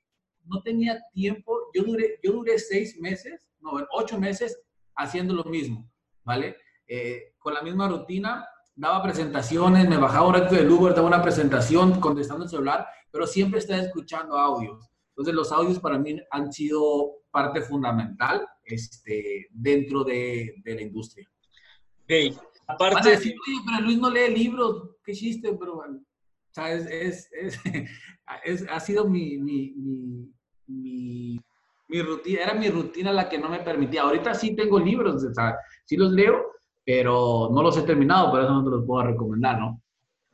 no, tenía tiempo, yo duré, yo duré seis meses, no, ocho meses haciendo lo mismo, ¿vale? Eh, con la misma rutina, daba presentaciones, me bajaba un rato del Uber, daba una presentación contestando el celular, pero siempre estaba escuchando audios. Entonces los audios para mí han sido parte fundamental este, dentro de, de la industria. Ok, Aparte, pero Luis no lee libros, qué chiste, pero bueno. O sea, es, es, es, ha sido mi, mi, mi, mi, rutina, era mi rutina la que no me permitía. Ahorita sí tengo libros, o sea, sí los leo, pero no los he terminado, por eso no te los puedo recomendar, ¿no?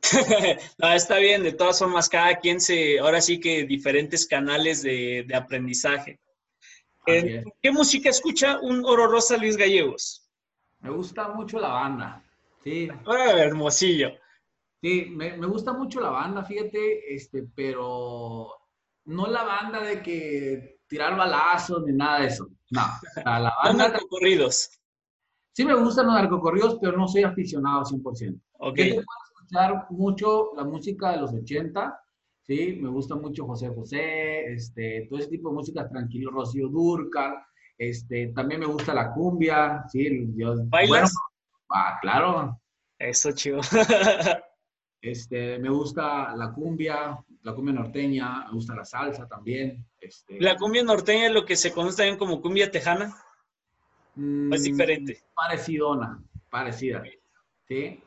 no, está bien, de todas formas, cada quien se, ahora sí que diferentes canales de, de aprendizaje. ¿Qué música escucha un Oro Rosa Luis Gallegos? Me gusta mucho la banda. Sí. hermosillo. Sí, me, gusta mucho la banda, fíjate, este, pero no la banda de que tirar balazos ni nada de eso. No. la banda. narcocorridos. Sí me gustan los narcocorridos, pero no soy aficionado 100%. Ok. Yo puedo escuchar mucho la música de los 80, sí, me gusta mucho José José, este, todo ese tipo de música tranquilo, Rocío Durcal, este, también me gusta la cumbia, sí. ¿Bailas? ah, claro. Eso, chido. este, me gusta la cumbia, la cumbia norteña, me gusta la salsa también. Este, ¿La cumbia norteña es lo que se conoce también como cumbia tejana? Mm, es diferente? Parecidona, parecida. Sí.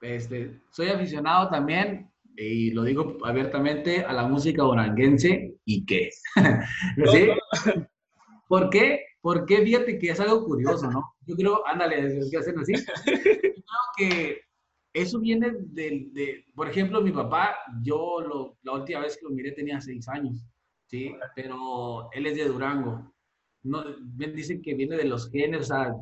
Este, soy aficionado también, y lo digo abiertamente, a la música oranguense y qué. ¿Sí? ¿Por qué? Porque fíjate que es algo curioso, ¿no? Yo creo, ándale, ¿qué hacen así? Yo creo que eso viene del, de, por ejemplo, mi papá, yo lo, la última vez que lo miré tenía seis años, ¿sí? Pero él es de Durango. No, dicen que viene de los genes, o sea,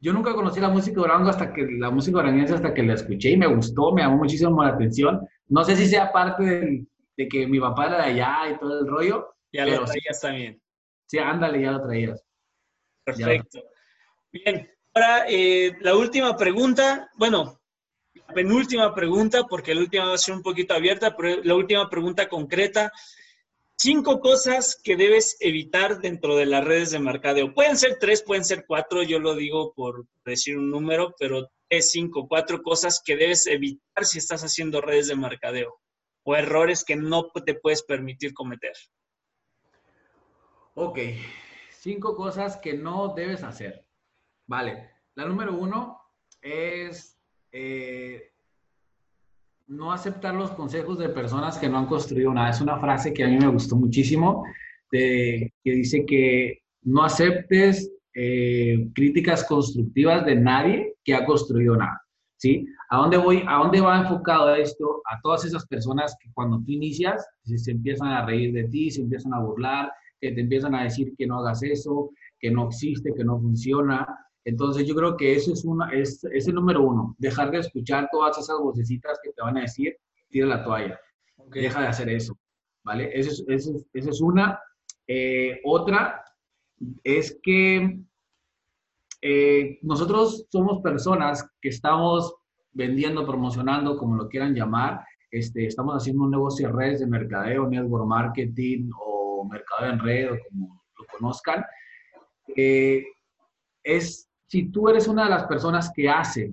yo nunca conocí la música de Durango hasta que, la música oranguense hasta que la escuché y me gustó, me llamó muchísimo la atención. No sé si sea parte de que mi papá era de allá y todo el rollo. Ya lo traías también. Sí, ándale, ya lo traías. Perfecto. Bien, ahora eh, la última pregunta, bueno, penúltima pregunta, porque la última va a ser un poquito abierta, pero la última pregunta concreta. Cinco cosas que debes evitar dentro de las redes de mercadeo. Pueden ser tres, pueden ser cuatro, yo lo digo por decir un número, pero es cinco, cuatro cosas que debes evitar si estás haciendo redes de mercadeo o errores que no te puedes permitir cometer. Ok, cinco cosas que no debes hacer. Vale, la número uno es eh, no aceptar los consejos de personas que no han construido nada. Es una frase que a mí me gustó muchísimo, que dice que no aceptes eh, críticas constructivas de nadie que ha construido nada. ¿sí? ¿A dónde voy? ¿A dónde va enfocado esto? A todas esas personas que cuando tú inicias se, empiezan a reír de ti, se empiezan a burlar, que te empiezan a decir que no hagas eso, que no existe, que no funciona. Entonces yo creo que eso es, una, es, es el número uno, dejar de escuchar todas esas vocecitas que te van a decir, tira la toalla, deja de hacer eso, ¿vale? Esa es, eso es, una. Eh, otra es que eh, nosotros somos personas que estamos vendiendo, promocionando, como lo quieran llamar, este, estamos haciendo un negocio de redes de mercadeo, network marketing o mercado en red o como lo conozcan. Eh, es si tú eres una de las personas que hace,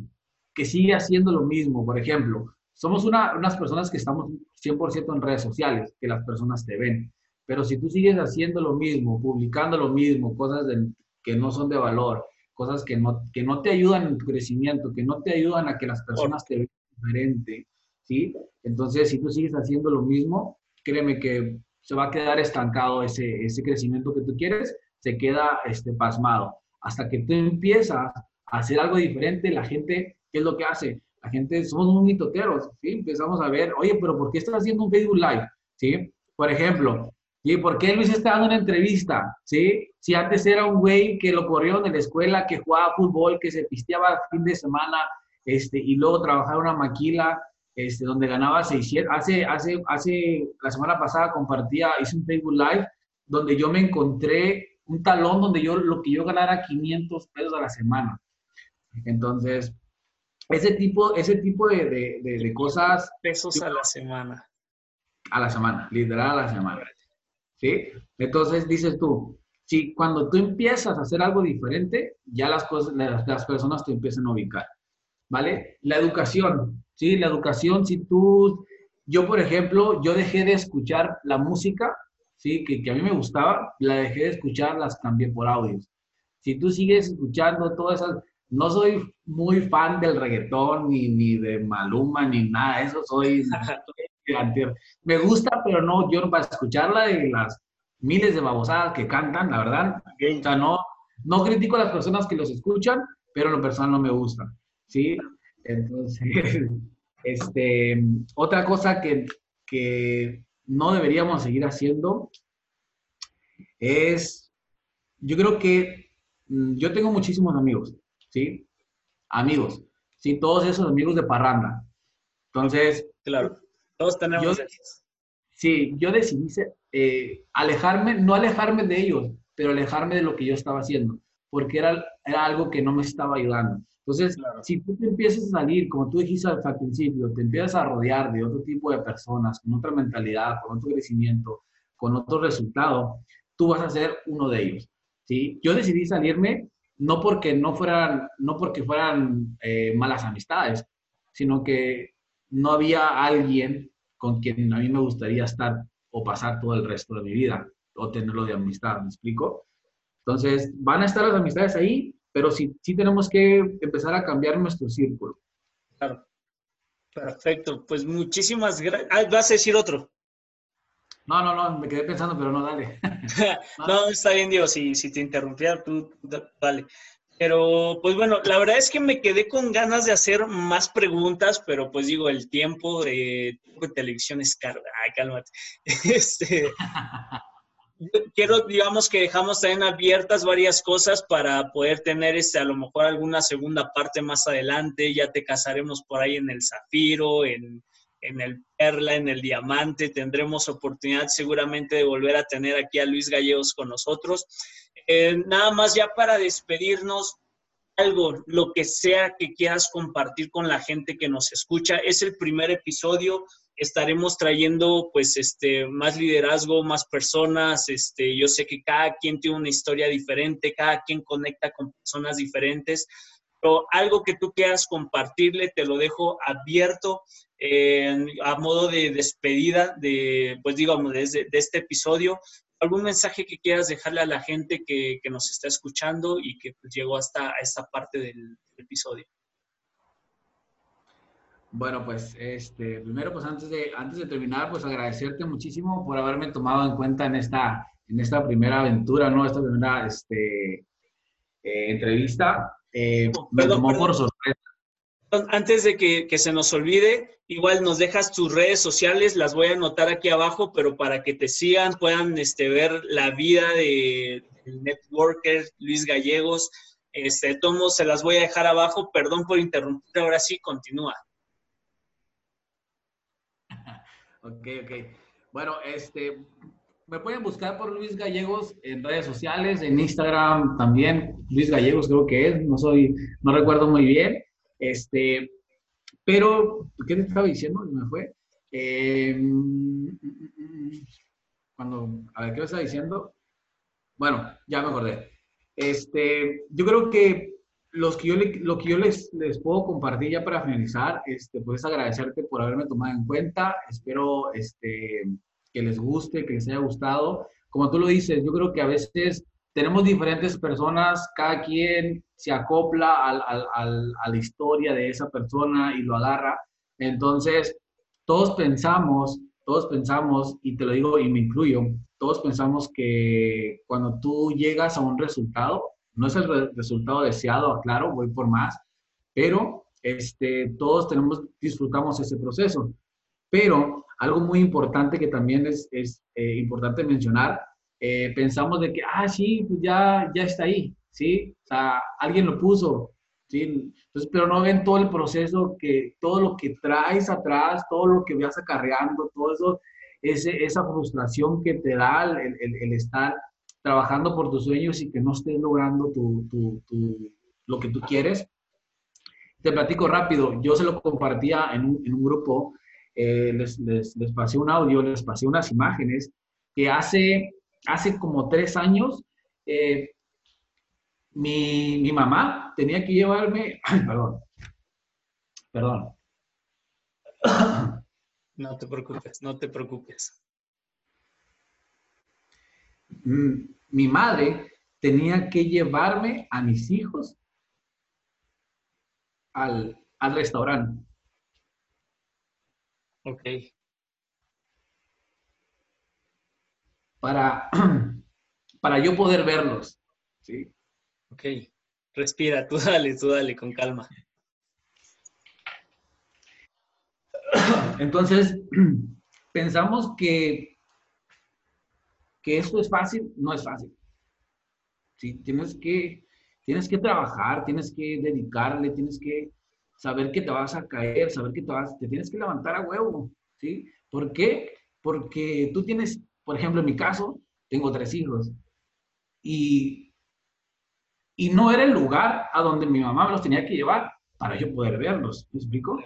que sigue haciendo lo mismo, por ejemplo, somos una, unas personas que estamos 100% en redes sociales, que las personas te ven, pero si tú sigues haciendo lo mismo, publicando lo mismo, cosas que no son de valor, cosas que no, que no te ayudan en tu crecimiento, que no te ayudan a que las personas te vean diferente, ¿sí? Entonces, si tú sigues haciendo lo mismo, créeme que se va a quedar estancado ese, ese crecimiento que tú quieres, se queda este, pasmado hasta que tú empiezas a hacer algo diferente, la gente, ¿qué es lo que hace? La gente, somos muy mitoteros, ¿sí? Empezamos a ver, oye, pero ¿por qué estás haciendo un Facebook Live? ¿Sí? Por ejemplo, ¿y por qué Luis está dando una entrevista? ¿Sí? Si antes era un güey que lo corrió en la escuela, que jugaba fútbol, que se pisteaba fin de semana, este, y luego trabajaba en una maquila, este, donde ganaba 600, hace, hace, hace, la semana pasada compartía, hice un Facebook Live, donde yo me encontré un talón donde yo lo que yo ganara 500 pesos a la semana. Entonces, ese tipo, ese tipo de, de, cosas... Pesos a la semana. A la semana, literal a la semana. ¿Sí? Entonces dices tú, si cuando tú empiezas a hacer algo diferente, ya las, cosas, las, las personas te empiezan a ubicar. ¿Vale? La educación, ¿sí? La educación, si tú, yo por ejemplo, yo dejé de escuchar la música ¿sí? Que, que, a mí me gustaba, la dejé de escuchar, las cambié por audios. Si tú sigues escuchando todas esas, no soy muy fan del reggaetón, ni, ni de Maluma, ni nada, eso soy... me gusta, pero no, yo no para escucharla de las miles de babosadas que cantan, la verdad. O sea, no, no critico a las personas que los escuchan, pero en lo personal no me gusta, ¿sí? Entonces, este, otra cosa que, que no deberíamos seguir haciendo es, yo creo que mm, yo tengo muchísimos amigos, ¿sí? Amigos, ¿sí? Todos esos amigos de parranda. Entonces... Claro, todos tenemos yo, Sí, yo decidí eh, alejarme, no alejarme de ellos, pero alejarme de lo que yo estaba haciendo, porque era, era algo que no me estaba ayudando. Entonces, si tú te empiezas a salir, como tú dijiste al, principio, te empiezas a rodear de otro tipo de personas, con otra mentalidad, con otro crecimiento, con otro resultado, tú vas a ser uno de ellos. ¿sí? Yo decidí salirme no porque no fueran, no porque fueran eh, malas amistades, sino que no había alguien con quien a mí me gustaría estar o pasar todo el resto de mi vida o tenerlo de amistad, ¿me explico? Entonces, van a estar las amistades ahí, pero sí, sí tenemos que empezar a cambiar nuestro círculo. Claro. Perfecto, pues muchísimas gracias. Ah, ¿Vas a decir otro? No, no, no, me quedé pensando, pero no, dale. no, está bien, Diego, si, si te interrumpía, tú, dale. Pero, pues bueno, la verdad es que me quedé con ganas de hacer más preguntas, pero pues digo, el tiempo de, de televisión es caro. Ay, cálmate. Este, quiero, digamos que dejamos también abiertas varias cosas para poder tener este, a lo mejor alguna segunda parte más adelante. Ya te casaremos por ahí en el zafiro, en, en el perla, en el diamante. Tendremos oportunidad seguramente de volver a tener aquí a Luis Gallegos con nosotros. Eh, nada más ya para despedirnos, algo, lo que sea que quieras compartir con la gente que nos escucha. Es el primer episodio estaremos trayendo pues este más liderazgo, más personas, este yo sé que cada quien tiene una historia diferente, cada quien conecta con personas diferentes, pero algo que tú quieras compartirle te lo dejo abierto a modo de despedida de pues digamos de, de, este episodio, algún mensaje que quieras dejarle a la gente que, que nos está escuchando y que pues, llegó hasta esta parte del episodio. Bueno, pues este, primero, pues antes de, antes de terminar, pues agradecerte muchísimo por haberme tomado en cuenta en esta, en esta primera aventura, ¿no? Esta primera este, eh, entrevista. Eh, me tomó por sorpresa. Antes de que, que, se nos olvide, igual nos dejas tus redes sociales, las voy a anotar aquí abajo, pero para que te sigan, puedan este, ver la vida de, del networker Luis Gallegos. Este, tomo, se las voy a dejar abajo. Perdón por interrumpir, ahora sí, continúa. Ok, ok. Bueno, este, me pueden buscar por Luis Gallegos en redes sociales, en Instagram también. Luis Gallegos creo que es, no soy, no recuerdo muy bien. Este, pero, ¿qué te estaba diciendo? Me fue. Eh, cuando, a ver, ¿qué me estaba diciendo? Bueno, ya me acordé. Este, yo creo que los que yo lo que yo les, les puedo compartir ya para finalizar, este, pues agradecerte por haberme tomado en cuenta. Espero este, que les guste, que les haya gustado. Como tú lo dices, yo creo que a veces tenemos diferentes personas, cada quien se acopla al, al, a la historia de esa persona y lo agarra. Entonces, todos pensamos, todos pensamos, y te lo digo y me incluyo, todos pensamos que cuando tú llegas a un resultado, no es el resultado deseado, claro, voy por más, pero este, todos tenemos, disfrutamos ese proceso. Pero algo muy importante que también es, es eh, importante mencionar, eh, pensamos de que, ah, sí, pues ya, ya está ahí, ¿sí? O sea, alguien lo puso, ¿sí? Entonces, pero no ven todo el proceso, que todo lo que traes atrás, todo lo que vas acarreando, todo eso, ese, esa frustración que te da el, el, el estar trabajando por tus sueños y que no estés logrando tu, lo que tú quieres. Te platico rápido, yo se lo compartía en un, en un grupo, eh, les, les, pasé un audio, les pasé unas imágenes, que hace, hace como tres años eh, mi, mi, mamá tenía que llevarme, perdón, perdón. No te preocupes, no te preocupes. Mm, mi madre tenía que llevarme a mis hijos al, al restaurante. Ok. Para, para yo poder verlos. ¿sí? Ok. Respira, tú dale, tú dale, con calma. Entonces, pensamos que que esto es fácil, no es fácil. ¿Sí? Tienes, que, tienes que trabajar, tienes que dedicarle, tienes que saber que te vas a caer, saber que te, vas, tienes que levantar a huevo. ¿sí? ¿Por qué? Porque tú tienes, por ejemplo, en mi caso, tengo tres hijos y, y no era el lugar a donde mi mamá me los tenía que llevar para yo poder verlos. ¿Me explico?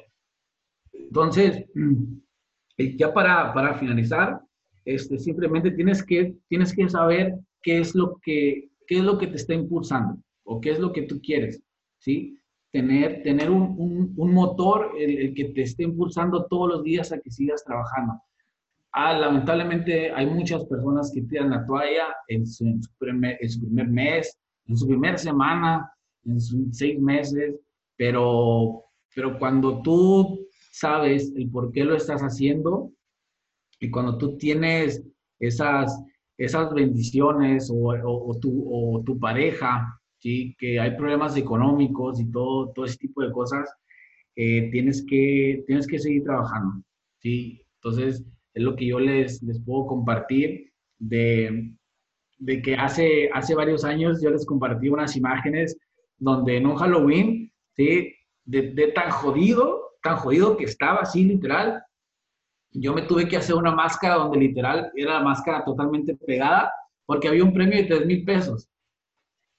Entonces, ya para, para finalizar, este, simplemente tienes que, tienes que saber qué es, lo que, qué es lo que te está impulsando o qué es lo que tú quieres, ¿sí? Tener, tener un, un, motor el, que te esté impulsando todos los días a que sigas trabajando. Ah, lamentablemente hay muchas personas que tiran la toalla en su, primer, en su primer mes, en su primera semana, en sus seis meses, pero, pero cuando tú sabes el por qué lo estás haciendo, y cuando tú tienes esas, esas bendiciones o, o, tu, o tu pareja, ¿sí? que hay problemas económicos y todo, todo ese tipo de cosas, eh, tienes, que, tienes que seguir trabajando. ¿sí? Entonces, es lo que yo les, les puedo compartir de, de que hace, hace varios años yo les compartí unas imágenes donde en un Halloween, ¿sí? de, de tan jodido, tan jodido que estaba así literal, yo me tuve que hacer una máscara donde literal era la máscara totalmente pegada porque había un premio de 3 mil pesos.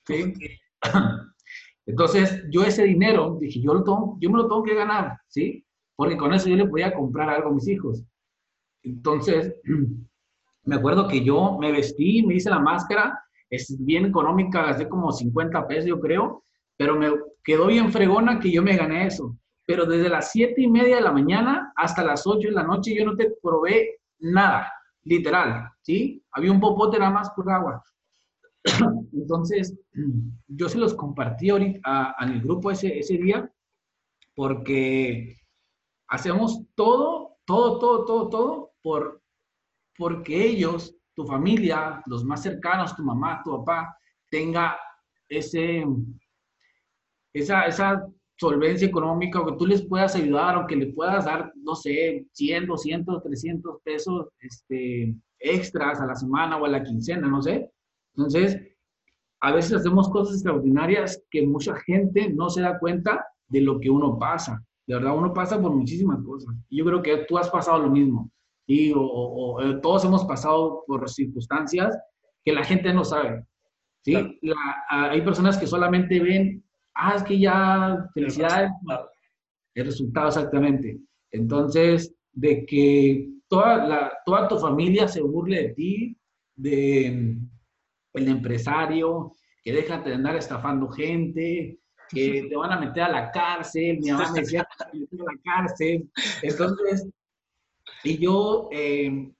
¿sí? Entonces, yo ese dinero, dije, yo, lo yo me lo tengo que ganar, ¿sí? Porque con eso yo le podía comprar algo a mis hijos. Entonces, me acuerdo que yo me vestí, me hice la máscara, es bien económica, gasté como 50 pesos, yo creo, pero me quedó bien fregona que yo me gané eso pero desde las siete y media de la mañana hasta las 8 de la noche yo no te probé nada, literal, ¿sí? Había un popote nada más por agua. Entonces, yo se los compartí ahorita en el grupo ese, ese día porque hacemos todo, todo, todo, todo, todo por, porque ellos, tu familia, los más cercanos, tu mamá, tu papá, tenga ese, esa, esa solvencia económica o que tú les puedas ayudar o que le puedas dar, no sé, 100, 200, 300 pesos este, extras a la semana o a la quincena, no sé. Entonces, a veces hacemos cosas extraordinarias que mucha gente no se da cuenta de lo que uno pasa. De verdad, uno pasa por muchísimas cosas. Y yo creo que tú has pasado lo mismo. Y, o, eh, todos hemos pasado por circunstancias que la gente no sabe. ¿sí? hay personas que solamente ven, ah, es que ya, felicidades. El resultado, exactamente. Entonces, de que toda, la, toda tu familia se burle de ti, de el empresario, que deja de andar estafando gente, que te van a meter a la cárcel, mi mamá me decía a la cárcel. Entonces, y yo eh,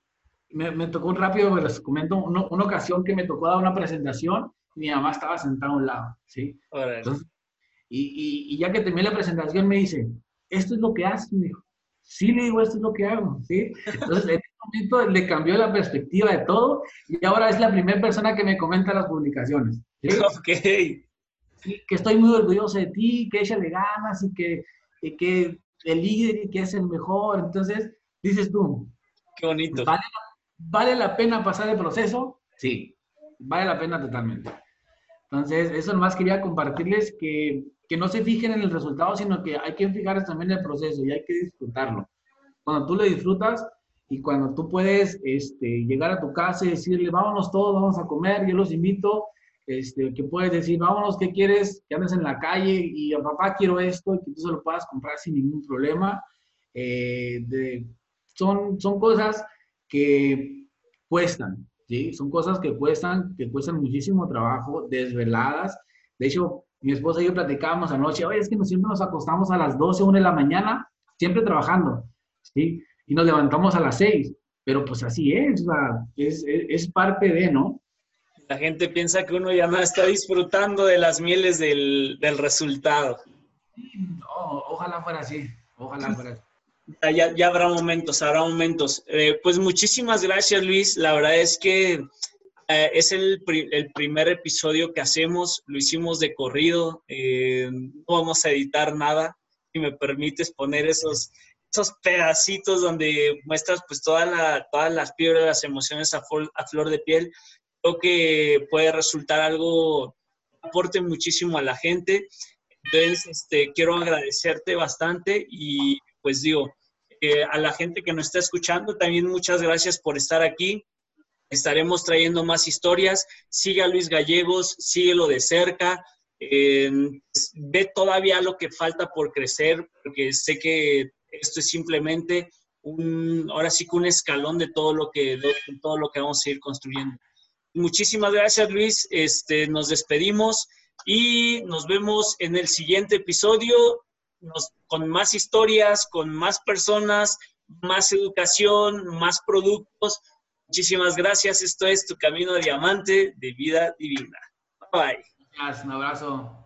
me, me, tocó rápido, les comento, una, una, ocasión que me tocó dar una presentación, mi mamá estaba sentada a un lado, ¿sí? Entonces, y, y, y, ya que terminé la presentación me dice, esto es lo que haces, me dijo. Sí, le digo, esto es lo que hago, ¿sí? Entonces, en ese momento le cambió la perspectiva de todo y ahora es la primera persona que me comenta las publicaciones. ¿sí? Ok. que estoy muy orgulloso de ti, que échale ganas y que, y que el líder y que es el mejor. Entonces, dices tú. Qué bonito. ¿vale, ¿Vale la pena pasar el proceso? Sí, vale la pena totalmente. Entonces, eso nomás quería compartirles que que no se fijen en el resultado, sino que hay que fijarse también en el proceso y hay que disfrutarlo. Cuando tú lo disfrutas y cuando tú puedes este, llegar a tu casa y decirle, vámonos todos, vamos a comer, yo los invito, este, que puedes decir, vámonos, ¿qué quieres? Que andes en la calle y a papá quiero esto y que tú se lo puedas comprar sin ningún problema. Eh, de, son, son cosas que cuestan, ¿sí? Son cosas que cuestan, que cuestan muchísimo trabajo, desveladas. De hecho, mi esposa y yo platicábamos anoche, oye, es que siempre nos acostamos a las 12, 1 de la mañana, siempre trabajando, ¿sí? Y nos levantamos a las 6, pero pues así es, es, es, parte de, ¿no? La gente piensa que uno ya no está disfrutando de las mieles del, del resultado. ojalá fuera así, ojalá fuera así. Ya, ya, habrá momentos, habrá momentos. Eh, pues muchísimas gracias, Luis. La verdad es que eh, es el, el, primer episodio que hacemos, lo hicimos de corrido, eh, no vamos a editar nada, y me permites poner esos, esos pedacitos donde muestras pues toda la, todas las piedras, las emociones a, a, flor de piel, creo que puede resultar algo aporte muchísimo a la gente. Entonces, este, quiero agradecerte bastante y pues digo, eh, a la gente que nos está escuchando, también muchas gracias por estar aquí. Estaremos trayendo más historias. Sigue a Luis Gallegos, síguelo de cerca. Eh, ve todavía lo que falta por crecer, porque sé que esto es simplemente un, ahora sí que un escalón de todo lo que, todo lo que vamos a ir construyendo. Muchísimas gracias, Luis. Este, nos despedimos y nos vemos en el siguiente episodio con más historias, con más personas, más educación, más productos Muchísimas gracias. Esto es Tu Camino Diamante de Vida Divina. Bye. Gracias, un abrazo.